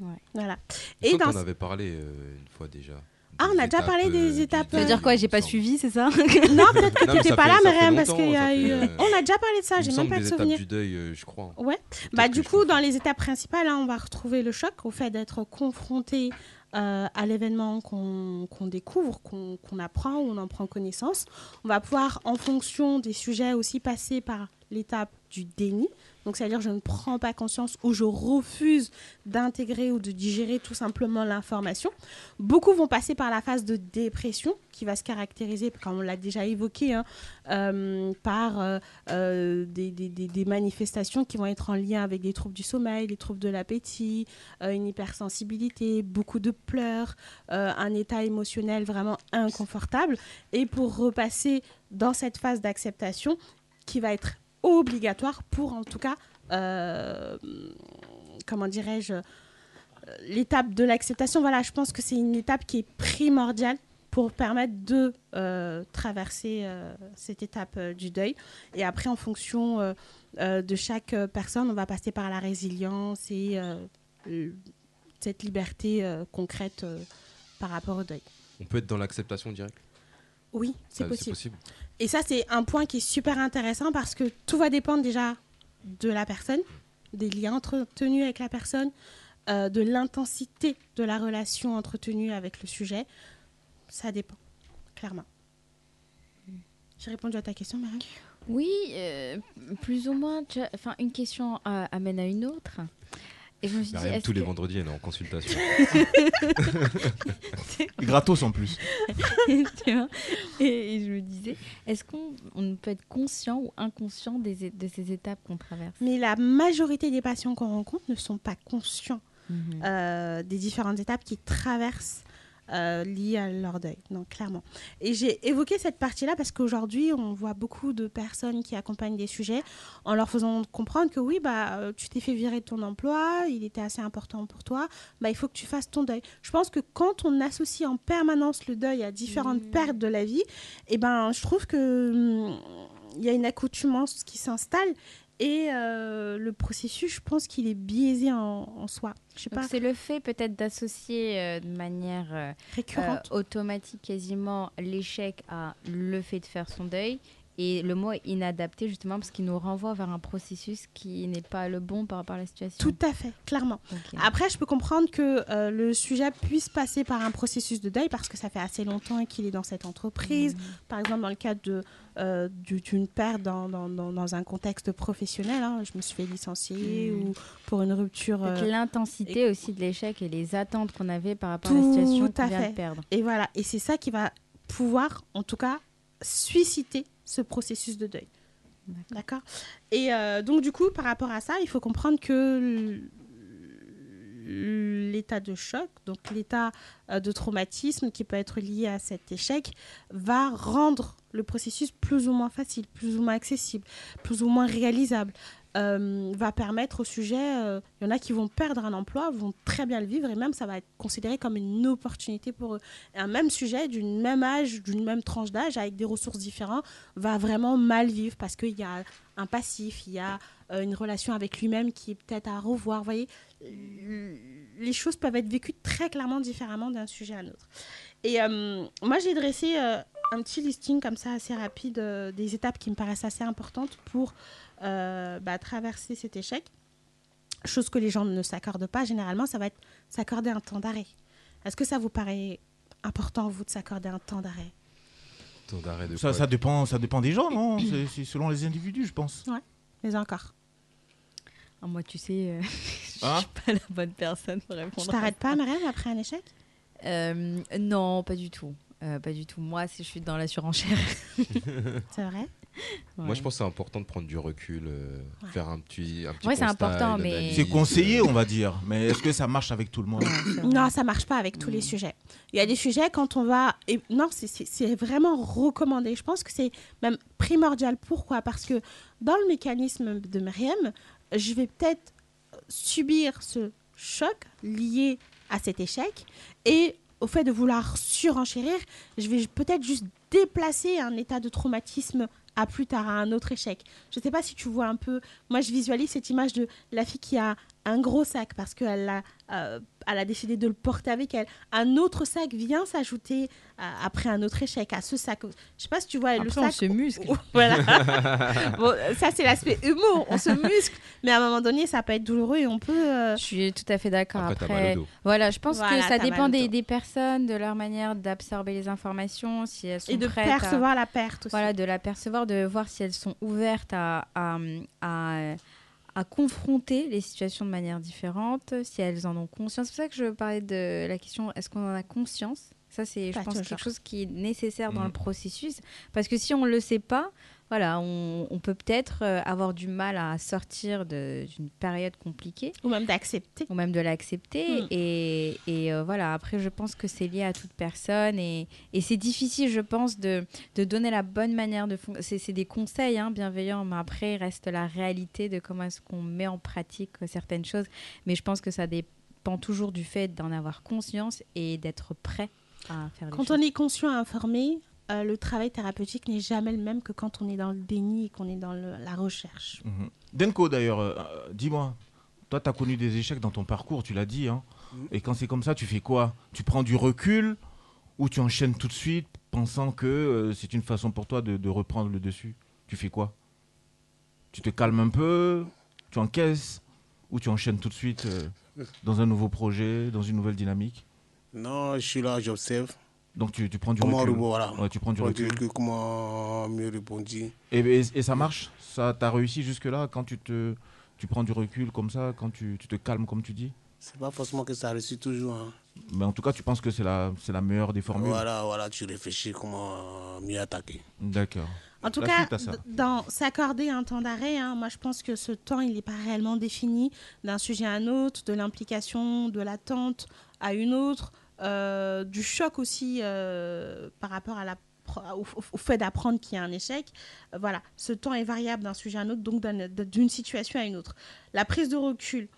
Ouais. Voilà. Il Et dans... qu'on avait parlé euh, une fois déjà. Ah, on a déjà parlé étapes, des euh, étapes, Ça veut dire quoi J'ai pas suivi, c'est ça Non, peut-être que ça pas là, Myriam, parce qu'il y a eu... euh, On a déjà parlé de ça, j'ai même pas de souvenir. du deuil, euh, je crois. Ouais. Peut-être Bah, du coup, dans les étapes principales, hein, on va retrouver le choc au fait d'être confronté euh, à l'événement qu'on découvre, qu'on qu'on apprend, où on en prend connaissance. On va pouvoir, en fonction des sujets, aussi passer par l'étape du déni. Donc, c'est-à-dire je ne prends pas conscience ou je refuse d'intégrer ou de digérer tout simplement l'information. Beaucoup vont passer par la phase de dépression qui va se caractériser, comme on l'a déjà évoqué, hein, euh, par euh, euh, des, manifestations qui vont être en lien avec des troubles du sommeil, des troubles de l'appétit, une hypersensibilité, beaucoup de pleurs, un état émotionnel vraiment inconfortable. Et pour repasser dans cette phase d'acceptation qui va être obligatoire pour en tout cas, euh, comment dirais-je, euh, l'étape de l'acceptation, voilà, je pense que c'est une étape qui est primordiale pour permettre de euh, traverser euh, cette étape euh, du deuil. Et après, en fonction de chaque personne, on va passer par la résilience et cette liberté concrète par rapport au deuil. On peut être dans l'acceptation directe? Oui, c'est possible. Et ça, c'est un point qui est super intéressant parce que tout va dépendre déjà de la personne, des liens entretenus avec la personne, euh, de l'intensité de la relation entretenue avec le sujet. Ça dépend, clairement. J'ai répondu à ta question, Marie? Oui, euh, plus ou moins. Enfin, une question euh, amène à une autre. Et je me suis dit, Myriam, est-ce tous les vendredis, elle est en consultation. Gratos en plus. Tu vois et, et je me disais, est-ce qu'on on peut être conscient ou inconscient des de ces étapes qu'on traverse? Mais la majorité des patients qu'on rencontre ne sont pas conscients Mhm. euh, des différentes étapes qui traversent euh, liées à leur deuil. Donc, clairement. Et j'ai évoqué cette partie-là parce qu'aujourd'hui, on voit beaucoup de personnes qui accompagnent des sujets en leur faisant comprendre que oui, bah, euh, tu t'es fait virer de ton emploi, il était assez important pour toi, bah, il faut que tu fasses ton deuil. Je pense que quand on associe en permanence le deuil à différentes pertes de la vie, et ben, je trouve que hum, il y a une accoutumance qui s'installe et euh, le processus, je pense qu'il est biaisé en, en soi. Je sais Donc, pas, c'est le fait peut-être d'associer euh, de manière euh, récurrente. automatique quasiment l'échec à le fait de faire son deuil. Et le mot inadapté justement parce qu'il nous renvoie vers un processus qui n'est pas le bon par rapport à la situation. Tout à fait, clairement. Après, je peux comprendre que euh, le sujet puisse passer par un processus de deuil parce que ça fait assez longtemps qu'il est dans cette entreprise. Mhm. Par exemple, dans le cadre de, euh, du- d'une perte dans, dans, dans- un contexte professionnel, hein, je me suis fait licencier Mhm. ou pour une rupture. Euh, l'intensité aussi de l'échec et les attentes qu'on avait par rapport à la Tout situation à qu'on vient fait. de perdre. et voilà, et c'est ça qui va pouvoir, en tout cas, susciter ce processus de deuil. D'accord Et euh, donc, du coup, par rapport à ça, il faut comprendre que l'état de choc, donc l'état euh, de traumatisme qui peut être lié à cet échec, va rendre le processus plus ou moins facile, plus ou moins accessible, plus ou moins réalisable. Euh, va permettre au sujet, euh, il y en a qui vont perdre un emploi, vont très bien le vivre et même ça va être considéré comme une opportunité pour eux. Et un même sujet, d'une même âge, d'une même tranche d'âge, avec des ressources différentes, va vraiment mal vivre parce qu'il y a un passif, il y a euh, une relation avec lui-même qui est peut-être à revoir. Vous voyez, les choses peuvent être vécues très clairement différemment d'un sujet à l'autre. Et euh, moi, j'ai dressé un petit listing comme ça assez rapide des étapes qui me paraissent assez importantes pour bah, traverser cet échec. Chose que les gens ne s'accordent pas généralement, ça va être s'accorder un temps d'arrêt. Est-ce que ça vous paraît important, vous, de s'accorder un temps d'arrêt? Temps d'arrêt de Ça, quoi ça, dépend, ça dépend des gens, non? C'est- C'est selon les individus, je pense. Mais encore. Ah, moi, tu sais, euh, je Hein? suis pas la bonne personne pour répondre. Tu t'arrêtes pas, Mariam, après un échec? Euh, Non, pas du tout. Euh, pas du tout. Moi, si je suis dans la surenchère. C'est vrai? Moi, je pense que c'est important de prendre du recul, euh, Ouais. faire un petit, un petit Ouais, c'est important, mais- C'est conseillé, on va dire. Mais est-ce que ça marche avec tout le monde. Non, ça marche pas avec tous les Mm. sujets. Il y a des sujets quand on va. Et non, c'est vraiment recommandé. Je pense que c'est même primordial. Pourquoi? Parce que dans le mécanisme de Myriam, je vais peut-être subir ce choc lié à cet échec et au fait de vouloir surenchérir, je vais peut-être juste déplacer un état de traumatisme plus tard, à un autre échec. Je ne sais pas si tu vois un peu. Moi, je visualise cette image de la fille qui a un gros sac parce qu'elle a, euh, elle a décidé de le porter avec elle. Un autre sac vient s'ajouter euh, après un autre échec à ce sac. Je sais pas si tu vois le Après, on sac. se muscle. voilà. bon, ça, c'est l'aspect humour. On se muscle. Mais à un moment donné, ça peut être douloureux et on peut. euh, Je suis tout à fait d'accord. Après, Après, t'as mal au dos. voilà, je pense Voilà, que ça dépend des, personnes, de leur manière d'absorber les informations, si elles sont et de prêtes à- percevoir la perte aussi. voilà, de l'apercevoir, de voir si elles sont ouvertes à, à, à, à confronter les situations de manière différente, si elles en ont conscience. C'est pour ça que je parlais de la question est-ce qu'on en a conscience? Ça, c'est, je Pas pense, toujours. quelque chose qui est nécessaire dans le processus. Parce que si on ne le sait pas, voilà, on, on peut peut-être euh, avoir du mal à sortir d'une période compliquée Ou même d'accepter. ou même de l'accepter. Mm. Et, et, euh, voilà, après, je pense que c'est lié à toute personne. Et, et c'est difficile, je pense, de, de donner la bonne manière de fonctionner. C'est, des conseils hein, bienveillants, mais après, il reste la réalité de comment est-ce qu'on met en pratique euh, certaines choses. Mais je pense que ça dépend toujours du fait d'en avoir conscience et d'être prêt à faire les Quand choses. on est conscient informé, euh, le travail thérapeutique n'est jamais le même que quand on est dans le déni et qu'on est dans le- la recherche. Mhm. Denko, d'ailleurs, euh, euh, dis-moi, toi, tu as connu des échecs dans ton parcours, tu l'as dit. Hein Mhm. Et quand c'est comme ça, tu fais quoi? Tu prends du recul ou tu enchaînes tout de suite, pensant que euh, c'est une façon pour toi de, de reprendre le dessus? Tu fais quoi? Tu te calmes un peu? Tu encaisses? Ou tu enchaînes tout de suite euh, dans un nouveau projet, dans une nouvelle dynamique? Non, je suis là, j'observe. Donc tu, tu prends du Comment recul. rebondir, voilà. Ouais, tu prends du Comment recul. Comment mieux rebondir. Et, et- et ça marche? Ça, t'as réussi jusque-là quand tu te, tu prends du recul comme ça, quand tu, tu te calmes comme tu dis? C'est pas forcément que ça réussit toujours. hein. Mais en tout cas, tu penses que c'est la, c'est la meilleure des formules? Voilà, voilà, tu réfléchis comment mieux attaquer. D'accord. En tout La cas, dans s'accorder un temps d'arrêt, hein, moi je pense que ce temps, il n'est pas réellement défini d'un sujet à un autre, de l'implication, de l'attente à une autre, euh, du choc aussi euh, par rapport au, fait d'apprendre qu'il y a un échec. Euh, voilà, ce temps est variable d'un sujet à un autre, donc d'un- d'une situation à une autre. La prise de recul,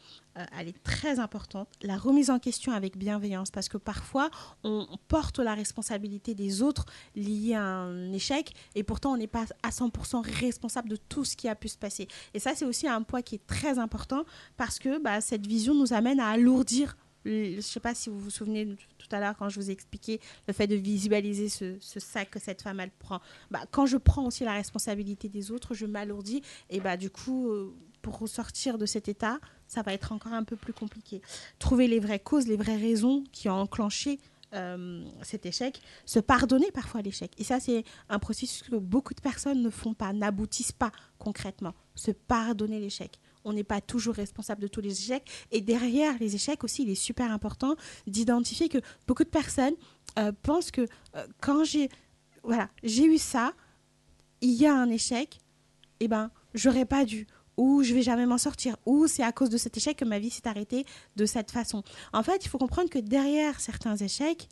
elle est très importante. La remise en question avec bienveillance, parce que parfois, on porte la responsabilité des autres liée à un échec, et pourtant, on n'est pas à 100% responsable de tout ce qui a pu se passer. Et ça, c'est aussi un poids qui est très important, parce que bah, cette vision nous amène à alourdir. Je ne sais pas si vous vous souvenez tout à l'heure quand je vous ai expliqué le fait de visualiser ce, ce sac que cette femme elle prend. Bah, quand je prends aussi la responsabilité des autres, je m'alourdis et bah du coup euh, pour ressortir de cet état, ça va être encore un peu plus compliqué. Trouver les vraies causes, les vraies raisons qui ont enclenché euh, cet échec, se pardonner parfois l'échec. Et ça, c'est un processus que beaucoup de personnes ne font pas, n'aboutissent pas concrètement. Se pardonner l'échec. On n'est pas toujours responsable de tous les échecs. Et derrière les échecs aussi, il est super important d'identifier que beaucoup de personnes euh, pensent que euh, quand j'ai voilà, j'ai eu ça, il y a un échec, eh ben, j'aurais pas dû. ou je vais jamais m'en sortir, ou c'est à cause de cet échec que ma vie s'est arrêtée de cette façon. En fait, il faut comprendre que derrière certains échecs,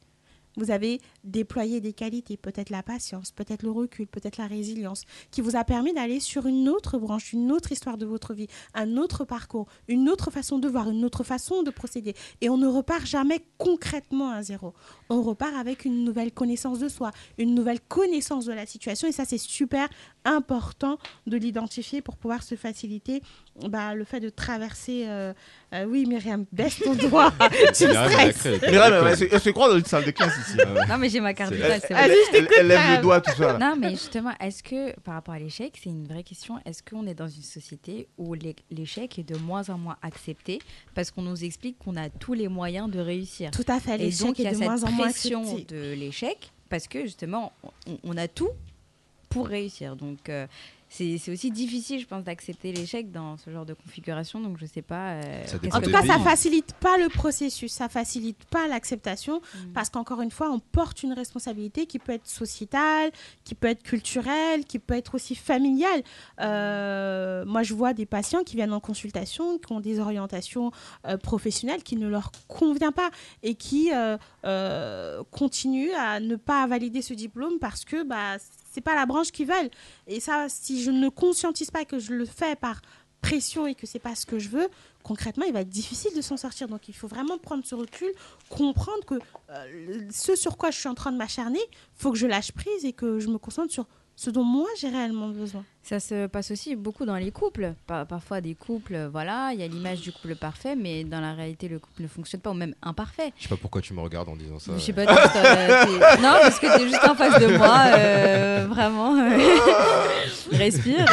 vous avez déployé des qualités, peut-être la patience, peut-être le recul, peut-être la résilience, qui vous a permis d'aller sur une autre branche, une autre histoire de votre vie, un autre parcours, une autre façon de voir, une autre façon de procéder. Et on ne repart jamais concrètement à zéro. On repart avec une nouvelle connaissance de soi, une nouvelle connaissance de la situation. Et ça, c'est super important de l'identifier pour pouvoir se faciliter bah, le fait de traverser. euh, euh, oui, Myriam, baisse ton doigt. tu me stresses. Myriam, elle, se- elle se croit dans une salle de classe ici. Non, mais j'ai ma carte C'est- vitale, c'est Elle, vrai. elle- elle lève le doigt, tout ça. là. Non, mais justement, est-ce que, par rapport à l'échec, c'est une vraie question, est-ce qu'on est dans une société où l'é- l'échec est de moins en moins accepté parce qu'on nous explique qu'on a tous les moyens de réussir? Tout à fait. Et L'échec donc, il y est a de cette moins en moins pression accepté. de l'échec parce que, justement, on, on a tout pour réussir. Donc, euh, c'est aussi difficile, je pense, d'accepter l'échec dans ce genre de configuration. Donc, je sais pas. euh, En tout cas, ça penses facilite pas le processus, ça facilite pas l'acceptation, Mm. parce qu'encore une fois, on porte une responsabilité qui peut être sociétale, qui peut être culturelle, qui peut être aussi familiale. Euh, moi, je vois des patients qui viennent en consultation, qui ont des orientations euh, professionnelles qui ne leur conviennent pas et qui euh, euh, continuent à ne pas valider ce diplôme parce que bah, c'est pas la branche qu'ils veulent. Et ça, si je ne conscientise pas que je le fais par pression et que c'est pas ce que je veux, concrètement, il va être difficile de s'en sortir. Donc, il faut vraiment prendre ce recul, comprendre que euh, ce sur quoi je suis en train de m'acharner, faut que je lâche prise et que je me concentre sur ce dont moi j'ai réellement besoin. Ça se passe aussi beaucoup dans les couples. Par- parfois, des couples, euh, voilà, il y a l'image du couple parfait, mais dans la réalité, le couple ne fonctionne pas, ou même imparfait. Je sais pas pourquoi tu me regardes en disant ça. Je sais pas, juste, euh, t'es- non, parce que t'es juste en face de moi, euh, vraiment. Respire.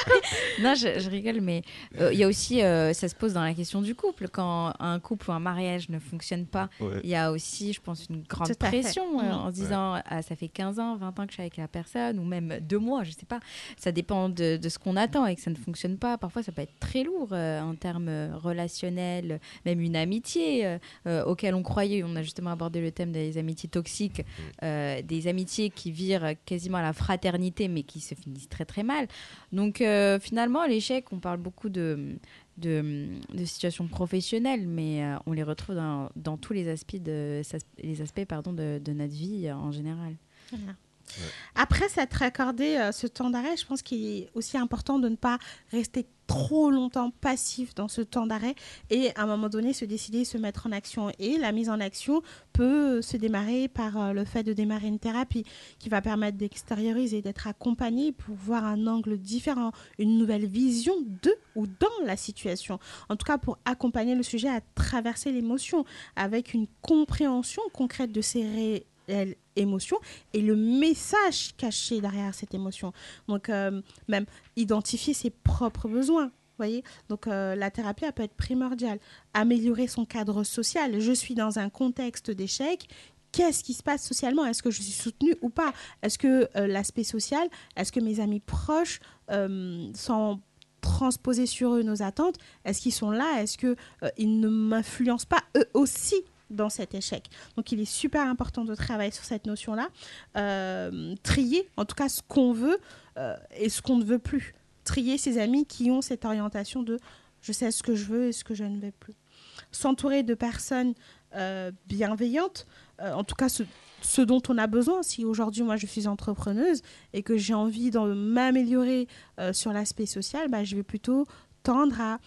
non, je, je rigole, mais euh, il y a aussi, euh, ça se pose dans la question du couple. Quand un couple ou un mariage ne fonctionne pas, Ouais. il y a aussi, je pense, une grande pression en se disant, ah, ça fait 15 ans, 20 ans que je suis avec la personne, ou même deux mois, je sais pas. Ça dépend de, de ce qu'on attend et que ça ne fonctionne pas. Parfois, ça peut être très lourd euh, en termes euh, relationnels, même une amitié euh, euh, auquel on croyait. On a justement abordé le thème des amitiés toxiques, euh, des amitiés qui virent quasiment à la fraternité, mais qui se finissent très très mal. Donc euh, finalement, l'échec, on parle beaucoup de, de, de situations professionnelles, mais euh, on les retrouve dans, dans tous les aspects, de, les aspects pardon, de, de notre vie en général. Après s'être accordé euh, ce temps d'arrêt, je pense qu'il est aussi important de ne pas rester trop longtemps passif dans ce temps d'arrêt et à un moment donné se décider, se mettre en action. Et la mise en action peut se démarrer par euh, le fait de démarrer une thérapie qui va permettre d'extérioriser, d'être accompagné pour voir un angle différent, une nouvelle vision de ou dans la situation. En tout cas, pour accompagner le sujet à traverser l'émotion avec une compréhension concrète de ses réelles émotions et le message caché derrière cette émotion. Donc, euh, même identifier ses propres besoins. Voyez Donc, euh, la thérapie, elle peut être primordiale. Améliorer son cadre social. Je suis dans un contexte d'échec. Qu'est-ce qui se passe socialement? Est-ce que je suis soutenue ou pas? Est-ce que euh, l'aspect social, est-ce que mes amis proches euh, sont transposés sur eux nos attentes? Est-ce qu'ils sont là? Est-ce qu'ils ne m'influencent pas? Eux aussi dans cet échec. Donc il est super important de travailler sur cette notion-là, euh, trier en tout cas ce qu'on veut euh, et ce qu'on ne veut plus. Trier ses amis qui ont cette orientation de je sais ce que je veux et ce que je ne veux plus. S'entourer de personnes euh, bienveillantes, en tout cas ce, dont on a besoin. Si aujourd'hui moi je suis entrepreneuse et que j'ai envie de m'améliorer sur l'aspect social, bah, je vais plutôt tendre à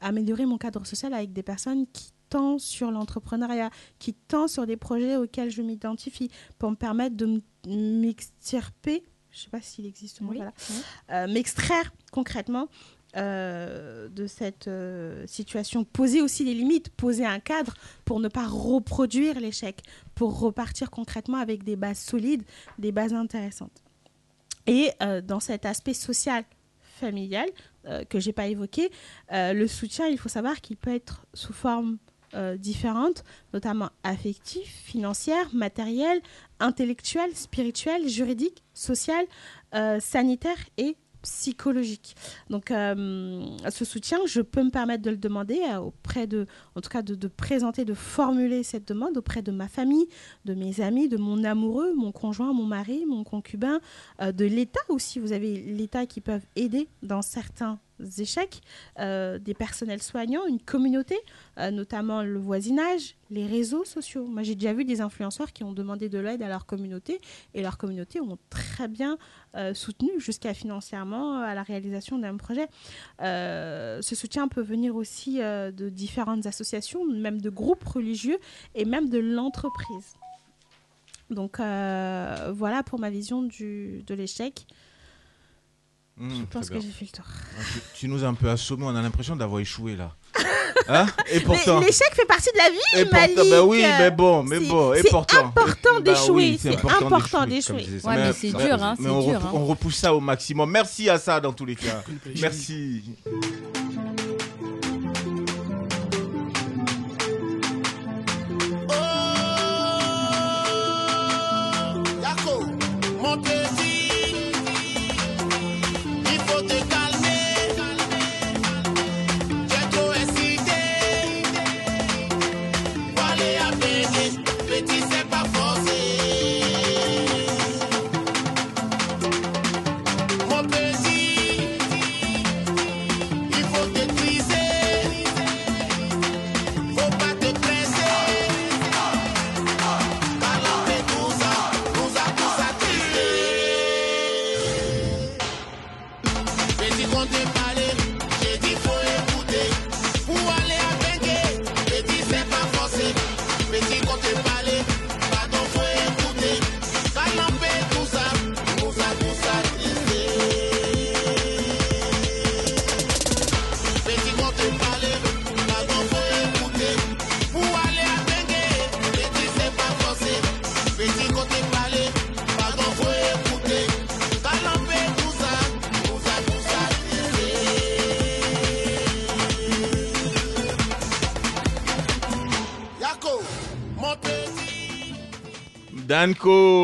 améliorer mon cadre social avec des personnes qui tend sur l'entrepreneuriat, qui tend sur des projets auxquels je m'identifie, pour me permettre de m'extirper, je ne sais pas s'il existe ce mot, Oui, voilà, oui. euh, m'extraire concrètement euh, de cette euh, situation, poser aussi des limites, poser un cadre pour ne pas reproduire l'échec, pour repartir concrètement avec des bases solides, des bases intéressantes. Et euh, dans cet aspect social, familial, que j'ai pas évoqué, le soutien, il faut savoir qu'il peut être sous forme euh, différentes, notamment affectives, financières, matérielles, intellectuelles, spirituelles, juridiques, sociales, euh, sanitaires et psychologiques. Donc, euh, ce soutien, je peux me permettre de le demander euh, auprès de, en tout cas, de, de présenter, de formuler cette demande auprès de ma famille, de mes amis, de mon amoureux, mon conjoint, mon mari, mon concubin, de l'État aussi. Vous avez l'État qui peuvent aider dans certains échecs, euh, des personnels soignants, une communauté, euh, notamment le voisinage, les réseaux sociaux. Moi, j'ai déjà vu des influenceurs qui ont demandé de l'aide à leur communauté et leur communauté ont très bien euh, soutenu jusqu'à financièrement à la réalisation d'un projet. Ce soutien peut venir aussi de différentes associations, même de groupes religieux et même de l'entreprise. Donc voilà pour ma vision de l'échec. Mmh, Je pense que j'ai fait le tour. Ah, tu, tu nous as un peu assommé, on a l'impression d'avoir échoué là. Hein? Et pourtant. L'échec fait partie de la vie, Et pourtant, Malik. bah oui, mais bon, mais C'est- bon, et c'est pourtant. important Bah d'échouer, oui, c'est important d'échouer. Ouais, mais c'est dur, hein, mais c'est on, dur, hein. on repousse ça au maximum. Merci à ça dans tous les cas. Merci.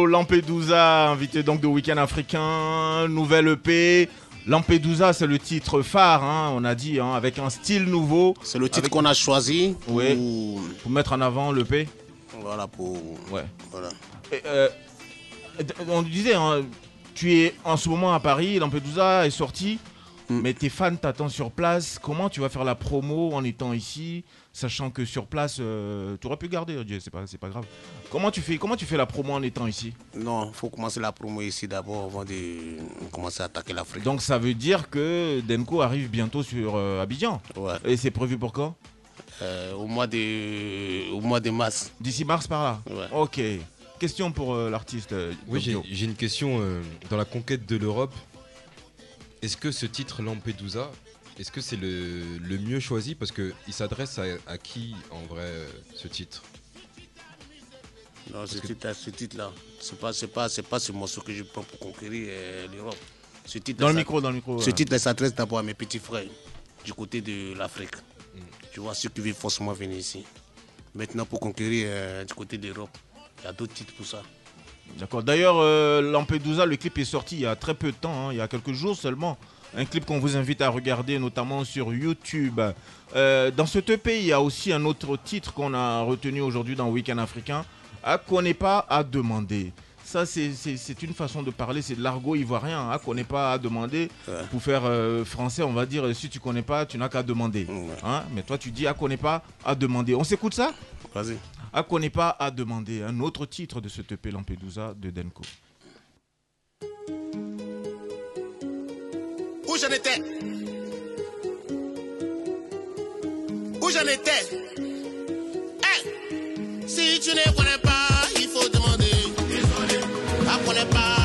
Lampedusa, invité donc de Week-end africain, nouvelle EP. Lampedusa, c'est le titre phare, hein, on a dit, hein, avec un style nouveau. C'est le titre Avec- qu'on a choisi pour, Pour mettre en avant l'EP. voilà, pour, Ouais. voilà. Et, euh, on disait, hein, tu es en ce moment à Paris, Lampedusa est sorti, Mm. mais tes fans t'attendent sur place. Comment tu vas faire la promo en étant ici, sachant que sur place, euh, tu aurais pu garder, Dieu, c'est pas, c'est pas grave. Comment tu fais, comment tu fais la promo en étant ici? Non, il faut commencer la promo ici d'abord avant de commencer à attaquer l'Afrique. Donc ça veut dire que Denko arrive bientôt sur euh, Abidjan. Ouais. Et c'est prévu pour quand? Euh, au, mois de, au mois de mars. D'ici mars par là? Ouais. Ok. Question pour euh, l'artiste. euh, Oui, j'ai une question. euh, dans la conquête de l'Europe, est-ce que ce titre Lampedusa, est-ce que c'est le, le mieux choisi? Parce qu'il s'adresse à, à qui en vrai euh, ce titre? Non, ce titre, ce titre-là, c'est pas, c'est pas, c'est pas ce morceau que je prends pour conquérir euh, l'Europe. Ce titre, Dans le micro, dans le micro. Ce ouais. titre s'adresse d'abord à mes petits frères du côté de l'Afrique. Tu vois, ceux qui veulent forcément venir ici. Maintenant, pour conquérir euh, du côté de l'Europe, il y a d'autres titres pour ça. D'accord. D'ailleurs, euh, Lampedusa, le clip est sorti il y a très peu de temps, hein, il y a quelques jours seulement. Un clip qu'on vous invite à regarder, notamment sur YouTube. Euh, dans ce EP, il y a aussi un autre titre qu'on a retenu aujourd'hui dans Week-end africain. À connaît pas à demander. Ça, c'est- une façon de parler, c'est de l'argot ivoirien. À connaît pas à demander. Ouais. Pour faire euh, français, on va dire si tu connais pas, tu n'as qu'à demander. Ouais. Hein Mais toi, tu dis à connaît pas à demander. On s'écoute ça? Vas-y. À pas à demander un autre titre de ce EP Lampedusa de Denko. Où j'en étais? Où j'en étais? Eh Si tu ne connais pas, il faut demander. Désolé. Ah, connais pas,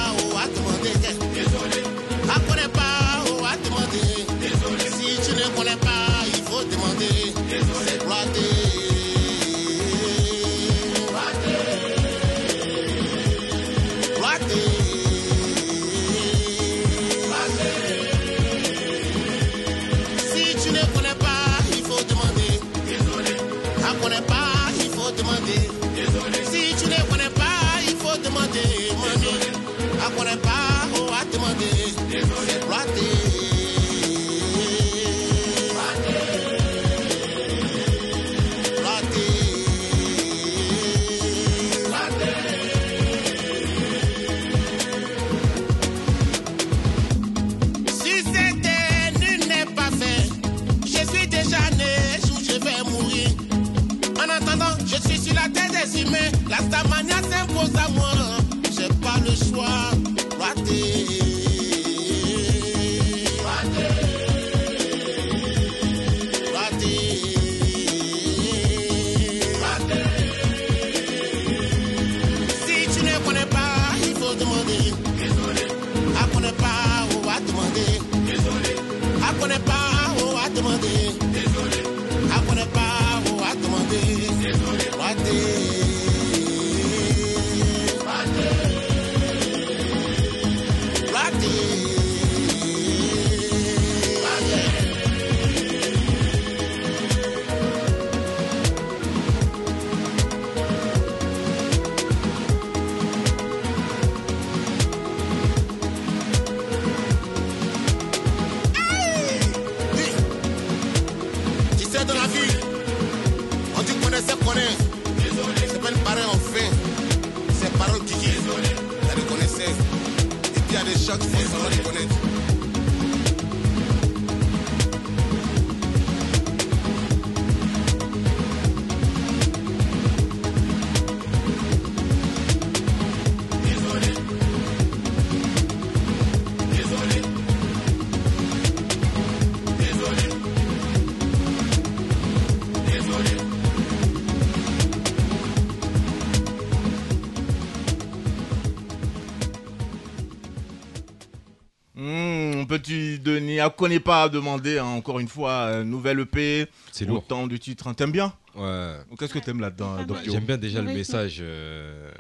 Petit Denis, à connaît pas à demander, hein, encore une fois, euh, nouvelle EP, C'est lourd. autant du titre. hein. T'aimes bien Ouais. Qu'est-ce que t'aimes là-dedans, Yo J'aime bien déjà Le message. euh,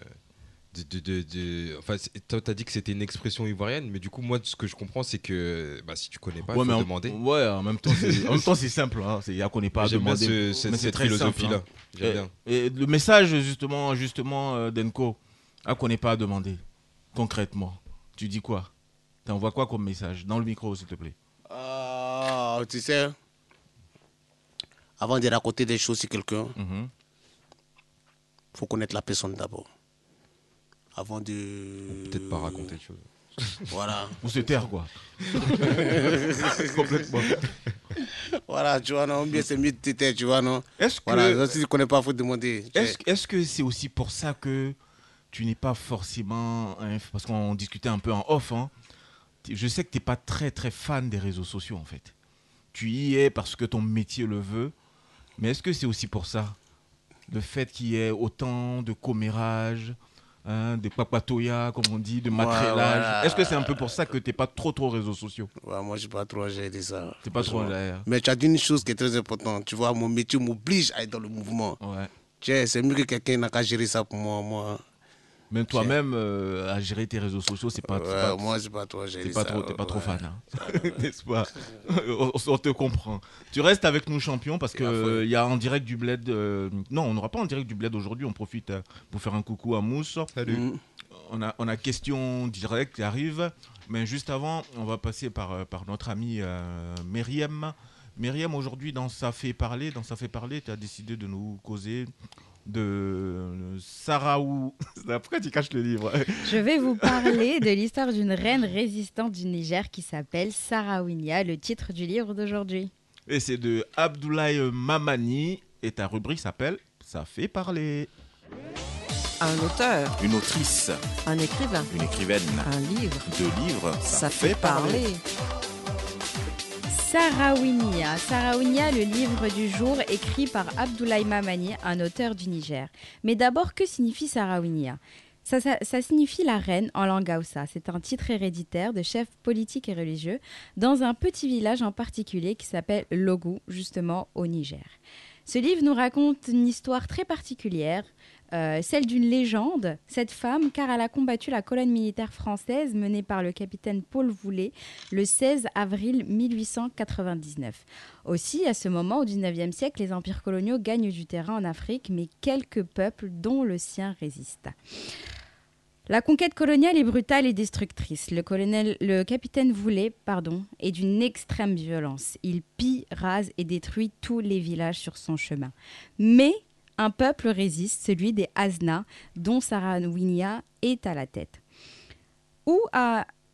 de, de, de- de- Enfin, toi, t'as dit que c'était une expression ivoirienne, mais du coup, moi, ce que je comprends, c'est que bah, si tu connais pas, Ouais, faut en, demander. ouais, en même temps, c'est, en même temps, c'est simple. Hein. C'est, à connaît pas à bien demander. ce- ce- mais c'est simple, philosophie-là. hein. J'aime Et- bien. Et le message, justement, justement euh, d'Enko, à connaît pas à demander. Concrètement, tu dis quoi? T'envoies quoi comme message Dans le micro, s'il te plaît? Ah, tu sais, avant de raconter des choses sur quelqu'un, Mhm. faut connaître la personne d'abord. Avant de. Peut-être pas raconter de choses. Voilà. Ou se taire, quoi. Complètement. Voilà, tu vois, non, bien c'est mieux de te taire, tu vois, non. Est-ce Voilà, si tu connais pas, faut demander. tu est-ce, sais. est-ce que c'est aussi pour ça que tu n'es pas forcément. parce qu'on discutait un peu en off, hein, je sais que tu n'es pas très très fan des réseaux sociaux, en fait. Tu y es parce que ton métier le veut. Mais est-ce que c'est aussi pour ça? Le fait qu'il y ait autant de commérages, hein, de papatoya, comme on dit, de matrélage. Est-ce que c'est un peu pour ça que tu n'es pas trop trop réseaux sociaux? Ouais, moi, je suis pas trop géré ça. T'es pas trop derrière. Mais tu as dit une chose qui est très importante. Tu vois, mon métier m'oblige à être dans le mouvement. Ouais. Tu c'est mieux que quelqu'un n'a qu'à gérer ça pour moi. Moi, Même toi-même, euh, à gérer tes réseaux sociaux, c'est pas, pas- moi, c'est pas trop géré T'es pas ça, trop, t'es pas trop ouais. fan, hein. n'est-ce pas? On, on te comprend. Tu restes avec nous, champion, parce que il y a en direct du bled. euh, Non, on n'aura pas en direct du bled aujourd'hui. On profite euh, pour faire un coucou à Mousse. Salut. Mm. On a, on a question directe qui arrive, mais juste avant, on va passer par, par notre amie euh, Myriam. Myriam, aujourd'hui, dans Ça fait parler, dans Ça fait parler, tu as décidé de nous causer de euh, Saraou. Pourquoi tu caches le livre Je vais vous parler de l'histoire d'une reine résistante du Niger qui s'appelle Sarawinia, le titre du livre d'aujourd'hui. Et c'est de Abdoulaye Mamani. Et ta rubrique s'appelle Ça fait parler. Un auteur, Une autrice, un écrivain, une écrivaine, un livre, deux livres, ça fait parler. Sarawinia. Le livre du jour écrit par Abdoulaye Mamani, un auteur du Niger. Mais d'abord, que signifie Sarawinia ça, ça- ça signifie la reine en langue Hausa. C'est un titre héréditaire de chef politique et religieux dans un petit village en particulier qui s'appelle Logou, justement au Niger. Ce livre nous raconte une histoire très particulière, euh, celle d'une légende. Cette femme, car elle a combattu la colonne militaire française menée par le capitaine Paul Voulet le 16 avril 1899. Aussi, à ce moment, au XIXe siècle, les empires coloniaux gagnent du terrain en Afrique, mais quelques peuples, dont le sien, résistent. La conquête coloniale est brutale et destructrice. Le, colonel, le capitaine Voulet pardon, est d'une extrême violence. Il pille, rase et détruit tous les villages sur son chemin. Mais un peuple résiste, celui des Azna, dont Sarawinia est à la tête. Où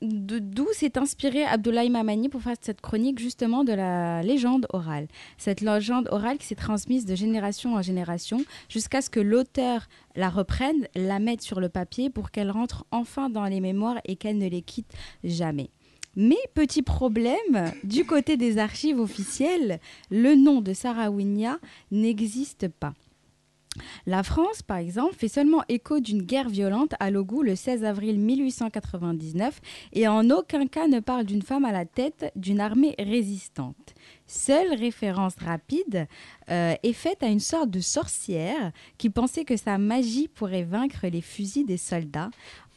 D'où s'est inspiré Abdoulaye Mamani pour faire cette chronique justement de la légende orale? Cette légende orale qui s'est transmise de génération en génération jusqu'à ce que l'auteur la reprenne, la mette sur le papier pour qu'elle rentre enfin dans les mémoires et qu'elle ne les quitte jamais. Mais petit problème, du côté des archives officielles, le nom de Sarawinia n'existe pas. La France, par exemple, fait seulement écho d'une guerre violente à Logou le 16 avril 1899 et en aucun cas ne parle d'une femme à la tête d'une armée résistante. Seule référence rapide euh, est faite à une sorte de sorcière qui pensait que sa magie pourrait vaincre les fusils des soldats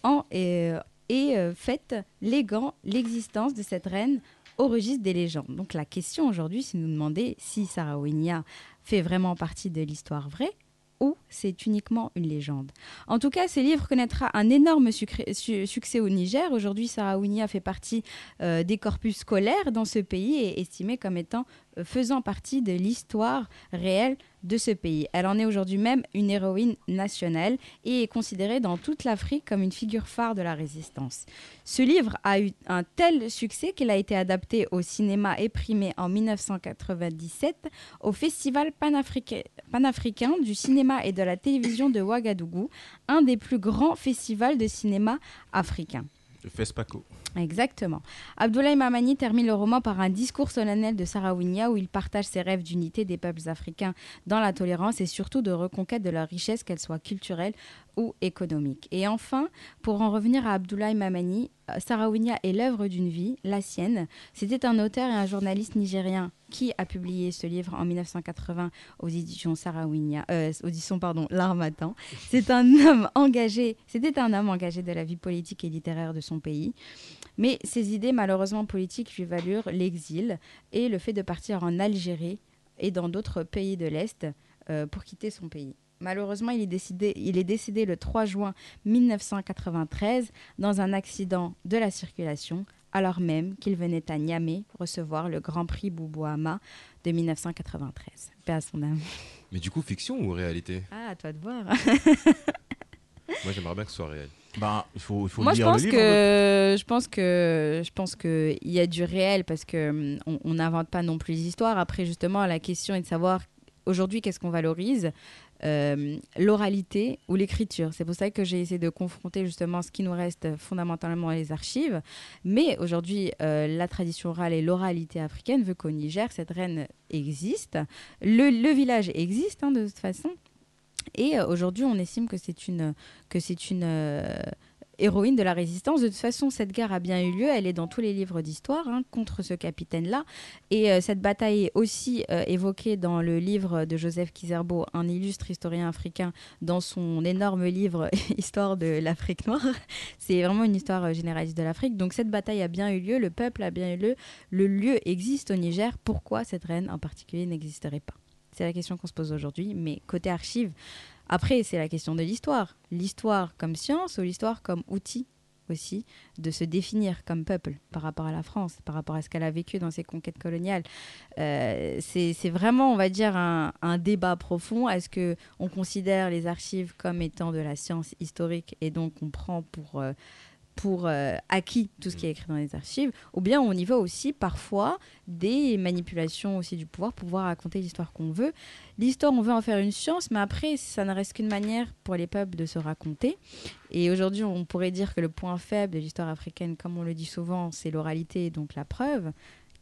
euh, et euh, fait léguant l'existence de cette reine au registre des légendes. Donc la question aujourd'hui, c'est de nous demander si Sarah Winnia fait vraiment partie de l'histoire vraie ou c'est uniquement une légende. En tout cas, ce livre connaîtra un énorme succès au Niger. Aujourd'hui, Sarah Winnia fait partie euh, des corpus scolaires dans ce pays et est estimée comme étant faisant partie de l'histoire réelle de ce pays. Elle en est aujourd'hui même une héroïne nationale et est considérée dans toute l'Afrique comme une figure phare de la résistance. Ce livre a eu un tel succès qu'il a été adapté au cinéma et primé en 1997 au Festival panafricain, du cinéma et de la télévision de Ouagadougou, un des plus grands festivals de cinéma africains. Le FESPACO. Exactement. Abdoulaye Mamani termine le roman par un discours solennel de Sarah Winnia où il partage ses rêves d'unité des peuples africains dans la tolérance et surtout de reconquête de leur richesse, qu'elle soit culturelle ou économique. Et enfin, pour en revenir à Abdoulaye Mamani, euh, Sarah Winnia est l'œuvre d'une vie, la sienne. C'était un auteur et un journaliste nigérien qui a publié ce livre en 1980 aux éditions Sarah Winnia, euh, aux éditions pardon, L'Armatan. C'est un homme engagé, c'était un homme engagé de la vie politique et littéraire de son pays. Mais ses idées malheureusement politiques lui valurent l'exil et le fait de partir en Algérie et dans d'autres pays de l'Est euh, pour quitter son pays. Malheureusement, il est, décidé, il est décédé le 3 juin 1993 dans un accident de la circulation, alors même qu'il venait à Niamey recevoir le Grand Prix Boubouama de 1993. Paix à son âme. Mais du coup, fiction ou réalité? Ah, à toi de voir. Moi, j'aimerais bien que ce soit réel. Bah, il faut, il faut Moi, je pense le livre. que je pense que je pense que il y a du réel parce que hum, on- n'invente pas non plus les histoires. Après, justement, la question est de savoir aujourd'hui qu'est-ce qu'on valorise, euh, l'oralité ou l'écriture. C'est pour ça que j'ai essayé de confronter justement ce qui nous reste fondamentalement les archives. Mais aujourd'hui, euh, la tradition orale et l'oralité africaine veut qu'au Niger, cette reine existe. Le, le village existe hein, de toute façon. Et euh, aujourd'hui, on estime que c'est une, euh, héroïne de la résistance. De toute façon, cette guerre a bien eu lieu. Elle est dans tous les livres d'histoire hein, contre ce capitaine-là. Et euh, cette bataille est aussi évoquée dans le livre de Joseph Kizerbo, un illustre historien africain, dans son énorme livre Histoire de l'Afrique noire. C'est vraiment une histoire généraliste de l'Afrique. Donc cette bataille a bien eu lieu, le peuple a bien eu lieu, le lieu existe au Niger. Pourquoi cette reine en particulier n'existerait pas? C'est la question qu'on se pose aujourd'hui. Mais côté archives, après, c'est la question de l'histoire. L'histoire comme science ou l'histoire comme outil aussi de se définir comme peuple par rapport à la France, par rapport à ce qu'elle a vécu dans ses conquêtes coloniales. Euh, c'est vraiment, on va dire, un, un débat profond. Est-ce que on considère les archives comme étant de la science historique et donc on prend pour euh, pour euh, acquis tout ce qui est écrit dans les archives, ou bien on y va aussi parfois des manipulations aussi du pouvoir pour pouvoir raconter l'histoire qu'on veut. L'histoire, on veut en faire une science, mais après, ça ne reste qu'une manière pour les peuples de se raconter. Et aujourd'hui, on pourrait dire que le point faible de l'histoire africaine, comme on le dit souvent, c'est l'oralité, donc la preuve,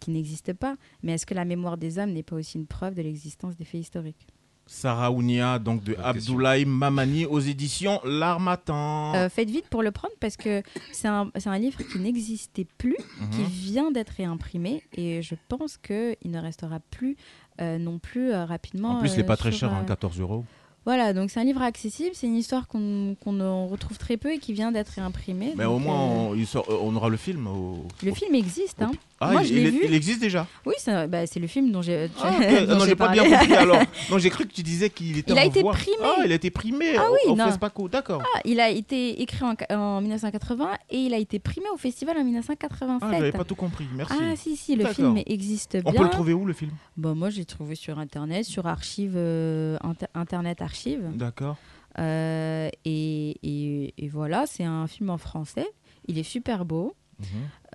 qui n'existe pas. Mais est-ce que la mémoire des hommes n'est pas aussi une preuve de l'existence des faits historiques? Sarah Ounia, donc de Abdoulaye Mamani aux éditions L'Armatan. Euh, faites vite pour le prendre parce que c'est un, c'est un livre qui n'existait plus, qui Mhm. vient d'être réimprimé et je pense qu'il ne restera plus euh, non plus euh, rapidement. en plus, il n'est pas très cher, hein, euh, 14 euros. Voilà, donc c'est un livre accessible, c'est une histoire qu'on retrouve très peu et qui vient d'être réimprimée. Mais au moins, euh, on, il sort- euh, on aura le film. Au... Le au- film existe, hein. Ah, Moi, il, je il vu. il existe déjà Oui, c'est bah, c'est le film dont j'ai. Ah, dont Non, j'ai pas bien compris alors. Non, j'ai cru que tu disais qu'il était Il a en été voie. primé. Ah, il a été primé Ah oui, au non. FESPACO, d'accord. Ah, il a été écrit en, en 1980 et il a été primé au festival en 1987. Ah, j'avais pas tout compris, merci. Ah, si, si, le film existe bien. On peut le trouver où le film? Bon, moi, j'ai trouvé sur Internet, sur Archive, euh, Inter- Internet Archive. D'accord. Euh, et, et- et voilà, c'est un film en français. Il est super beau. Mhm.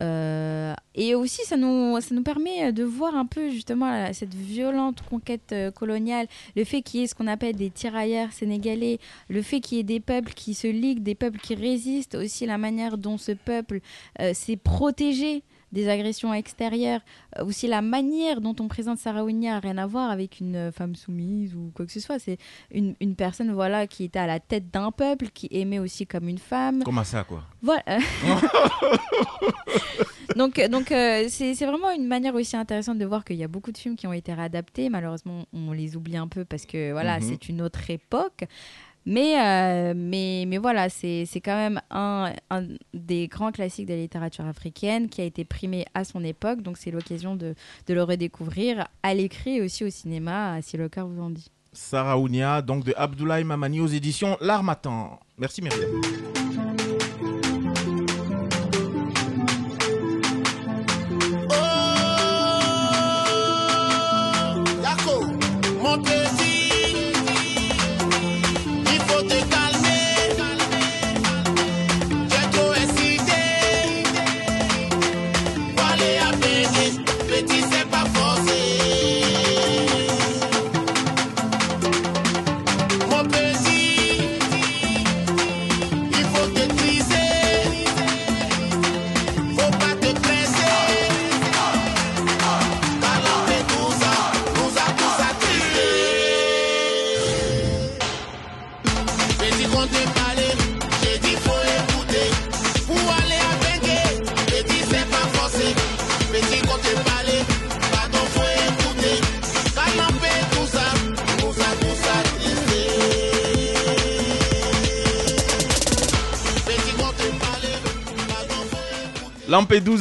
Euh, et aussi, ça nous, ça nous permet de voir un peu justement cette violente conquête euh, coloniale, le fait qu'il y ait ce qu'on appelle des tirailleurs sénégalais, le fait qu'il y ait des peuples qui se liguent, des peuples qui résistent, aussi la manière dont ce peuple euh, s'est protégé des agressions extérieures, euh, aussi la manière dont on présente Sarah Ounia n'a rien à voir avec une euh, femme soumise ou quoi que ce soit. C'est une, une personne voilà, qui était à la tête d'un peuple, qui aimait aussi comme une femme. Comment ça, quoi? Voilà. donc, donc euh, c'est c'est vraiment une manière aussi intéressante de voir qu'il y a beaucoup de films qui ont été réadaptés. Malheureusement, on les oublie un peu parce que voilà, Mhm. c'est une autre époque. Mais, euh, mais, mais voilà, c'est quand même un, un des grands classiques de la littérature africaine qui a été primé à son époque. Donc c'est l'occasion de, de le redécouvrir à l'écrit et aussi au cinéma, si le cœur vous en dit. Sarah Ounia, donc de Abdoulaye Mamani aux éditions L'Armatan. Merci Myriam.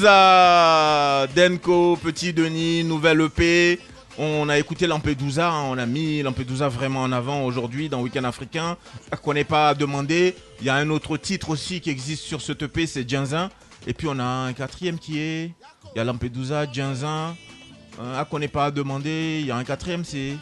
Denko, Petit Denis, nouvelle EP. On a écouté Lampedusa, hein, on a mis Lampedusa vraiment en avant aujourd'hui dans Weekend Africain. Qu'on n'est pas demandé. Il y a un autre titre aussi qui existe sur ce EP, c'est Djinzin. Et puis on a un quatrième qui est. Il y a Lampedusa, Djinzin. Euh, qu'on n'est pas demandé. Il y a un quatrième, c'est.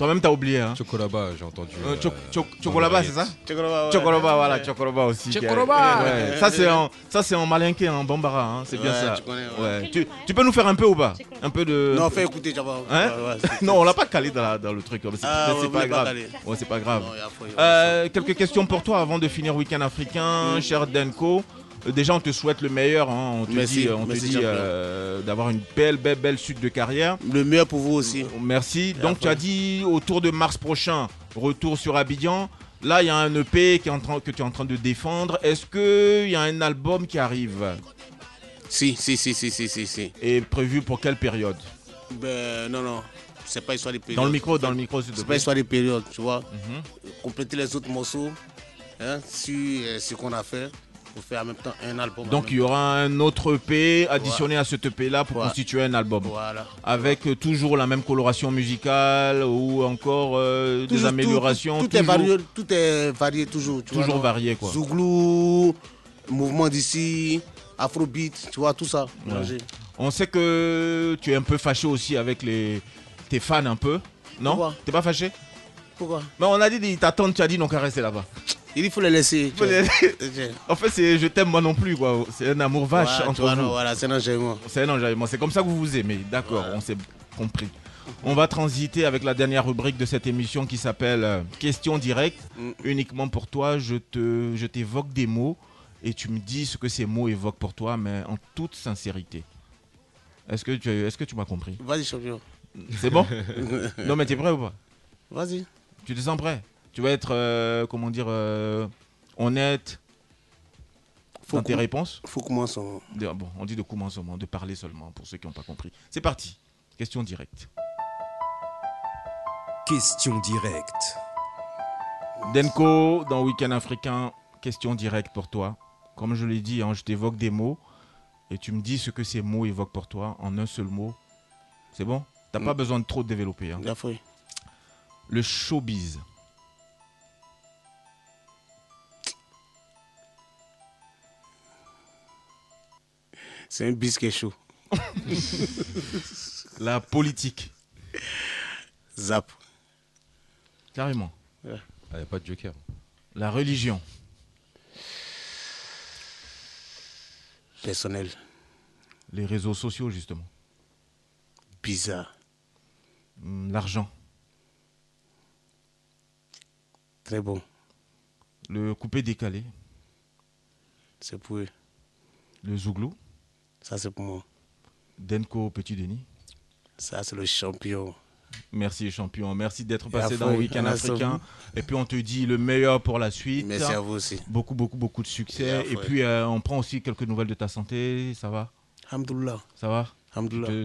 Toi-même, t'as oublié. Hein. Chocolaba, j'ai entendu. Euh, euh, Chocolaba, c'est ça. Chocolaba, ouais. Chocoloba, voilà, Ouais. Chocoloba aussi. qui a- Chocoloba. Ouais, Ça, c'est en, ça, c'est en malinqué, en bambara, hein, c'est bien Ouais, ça. tu connais, ouais. Ouais. Tu, tu peux nous faire un peu ou pas Un peu de. Non, fais écouter, voir. Hein Ouais, ouais, c'est- non, on l'a pas calé dans, la- dans le truc. mais C'est Ah, pas pas grave. calé. Ouais, c'est pas grave. Non, Euh, quelques questions pour toi avant de finir Week-end africain, cher Denko. Euh, Déjà, on te souhaite le meilleur. hein. On te Merci, dit, on te merci, dit champion. euh, d'avoir une belle, belle, belle suite de carrière. Le meilleur pour vous aussi. Merci. Et Donc, après tu as dit autour de mars prochain, retour sur Abidjan. Là, il y a un EP qui est en train, que tu es en train de défendre. Est-ce qu'il y a un album qui arrive? Si, si, si, si, si, si, si. Et prévu pour quelle période? Ben, non, non. C'est pas histoire des périodes. Dans le micro, dans le micro, C'est pas histoire des périodes, tu vois. Mhm. Compléter les autres morceaux hein, sur euh, ce qu'on a fait pour faire en même temps un album. Donc il y aura un autre EP additionné à ce EP là pour constituer un album. Voilà. Avec euh, toujours la même coloration musicale ou encore euh, des Toujours, améliorations. Tout, tout est toujours- varié, tout est varié toujours. Tu Toujours varié, quoi. Zouglou, mouvement d'ici, afrobeat, tu vois, tout ça. On sait que tu es un peu fâché aussi avec les tes fans un peu. Non? T'es pas fâché? Pourquoi? Mais on a dit ils t'attendent, tu as dit non qu'à rester là-bas. Il dit, faut les laisser. Faut les- Tiens. En fait, c'est je t'aime moi non plus quoi. C'est un amour vache Voilà, entre vois, vous. non, Voilà, c'est un enchaînement. C'est un enjaillement. C'est comme ça que vous vous aimez. D'accord, Voilà. on s'est compris. On va transiter avec la dernière rubrique de cette émission qui s'appelle euh, Question directe. Mm. Uniquement pour toi, je te, je t'évoque des mots et tu me dis ce que ces mots évoquent pour toi, mais en toute sincérité. Est-ce que tu, est-ce que tu m'as compris? Vas-y, champion. C'est bon? Non, mais t'es prêt ou pas? Vas-y. Tu te sens prêt? Tu vas être, euh, comment dire, euh, honnête Faut dans tes réponses Faut commencer. De- Bon, on dit de commencement, de parler seulement pour ceux qui n'ont pas compris. C'est parti. Question directe. Question directe. Denko, dans Week-end africain, question directe pour toi. Comme je l'ai dit, hein, je t'évoque des mots et tu me dis ce que ces mots évoquent pour toi en un seul mot. C'est bon? T'as pas Mm. besoin de trop développer. hein. Bien fait. Le showbiz. C'est un biscuit chaud. La politique. Zap. Carrément. Ah, y a pas de joker. La religion. Personnel. Les réseaux sociaux, justement. Bizarre. Hmm, L'argent. Très bon. Le coupé décalé. C'est pour eux. Le zouglou. Ça, c'est pour moi. Denko Petit Denis. Ça, c'est le champion. Merci champion. Merci d'être passé dans vous, Week-end africain. Et puis on te dit le meilleur pour la suite. Merci à vous aussi. Beaucoup, beaucoup, beaucoup de succès. Et puis euh, on prend aussi quelques nouvelles de ta santé. Ça va? Alhamdoulilah. Ça va?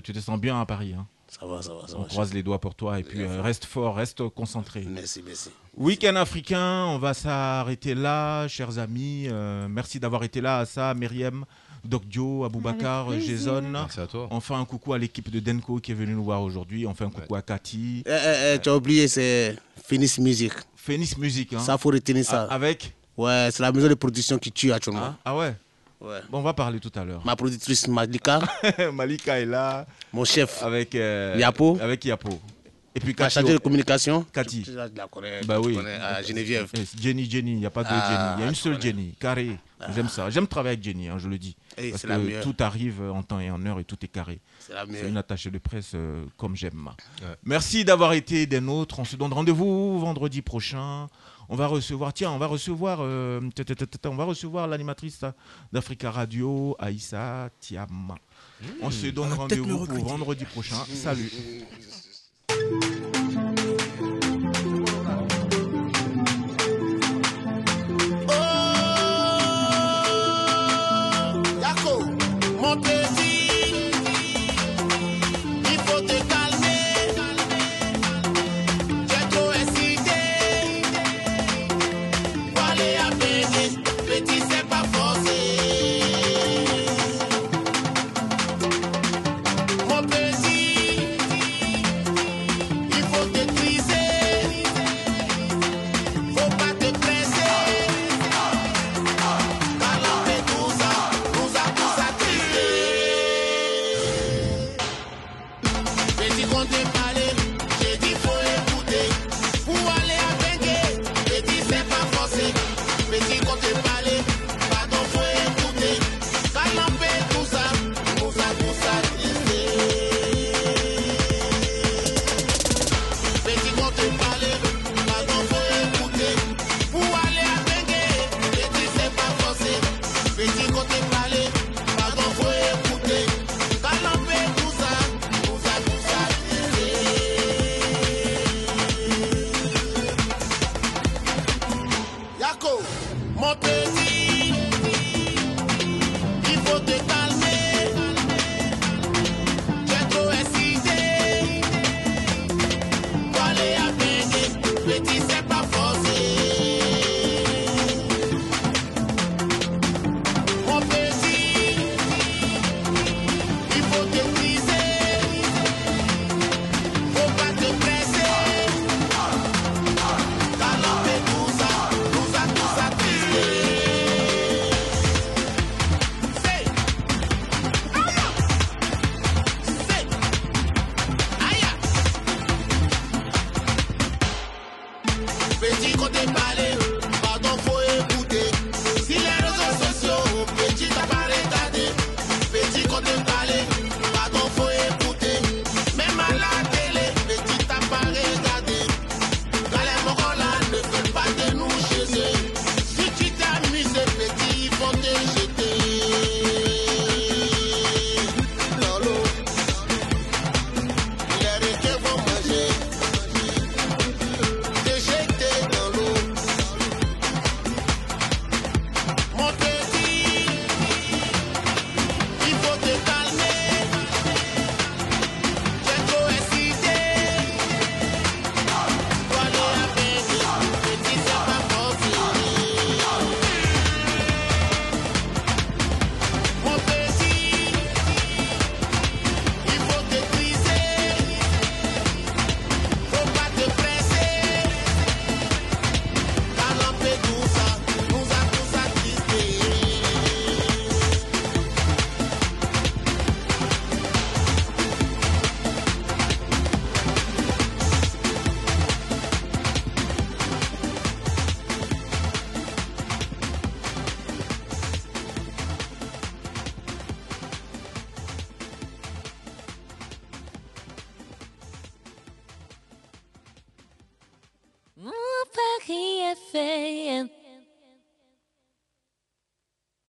Tu te sens bien à Paris. hein? Ça va, ça va, ça On va. croise les doigts pour toi et puis euh, reste fort, reste concentré. Merci, merci. Week-end africain, on va s'arrêter là, chers amis. Euh, merci d'avoir été là, à ça, Myriam, Doc Joe, Aboubacar. Jason. Merci à toi. On fait un coucou à l'équipe de Denko qui est venue nous voir aujourd'hui. On fait un coucou à Cathy. Eh, eh, eh, tu as oublié, c'est Phoenix Music. Phoenix Music. Hein. Ça, faut retenir ça. Avec Ouais, c'est la maison de production qui tue actuellement. ah, ah ouais Ouais. Bon, on va parler tout à l'heure. Ma productrice Malika, Malika est là mon chef, avec euh, Yapo. Avec Yapo. Et puis Cathy. chargée de communication. Cathy. Tu, tu la connais, Bah tu oui. connais, ah, Geneviève. Eh, Jenny, Jenny, il n'y a pas de Ah, Jenny. Il y a une seule connais. Jenny, carré. J'aime ça. J'aime travailler avec Jenny, hein, je le dis. Parce c'est la que meilleure. tout arrive en temps et en heure et tout est carré. C'est la C'est meilleure. une attachée de presse euh, comme j'aime. Ouais. Merci d'avoir été des nôtres. On se donne rendez-vous vendredi prochain. On va recevoir, tiens, on va recevoir, euh, on va recevoir l'animatrice d'Africa Radio, Aïssa Tiam. On se donne rendez-vous pour vendredi prochain. Salut. Thank you.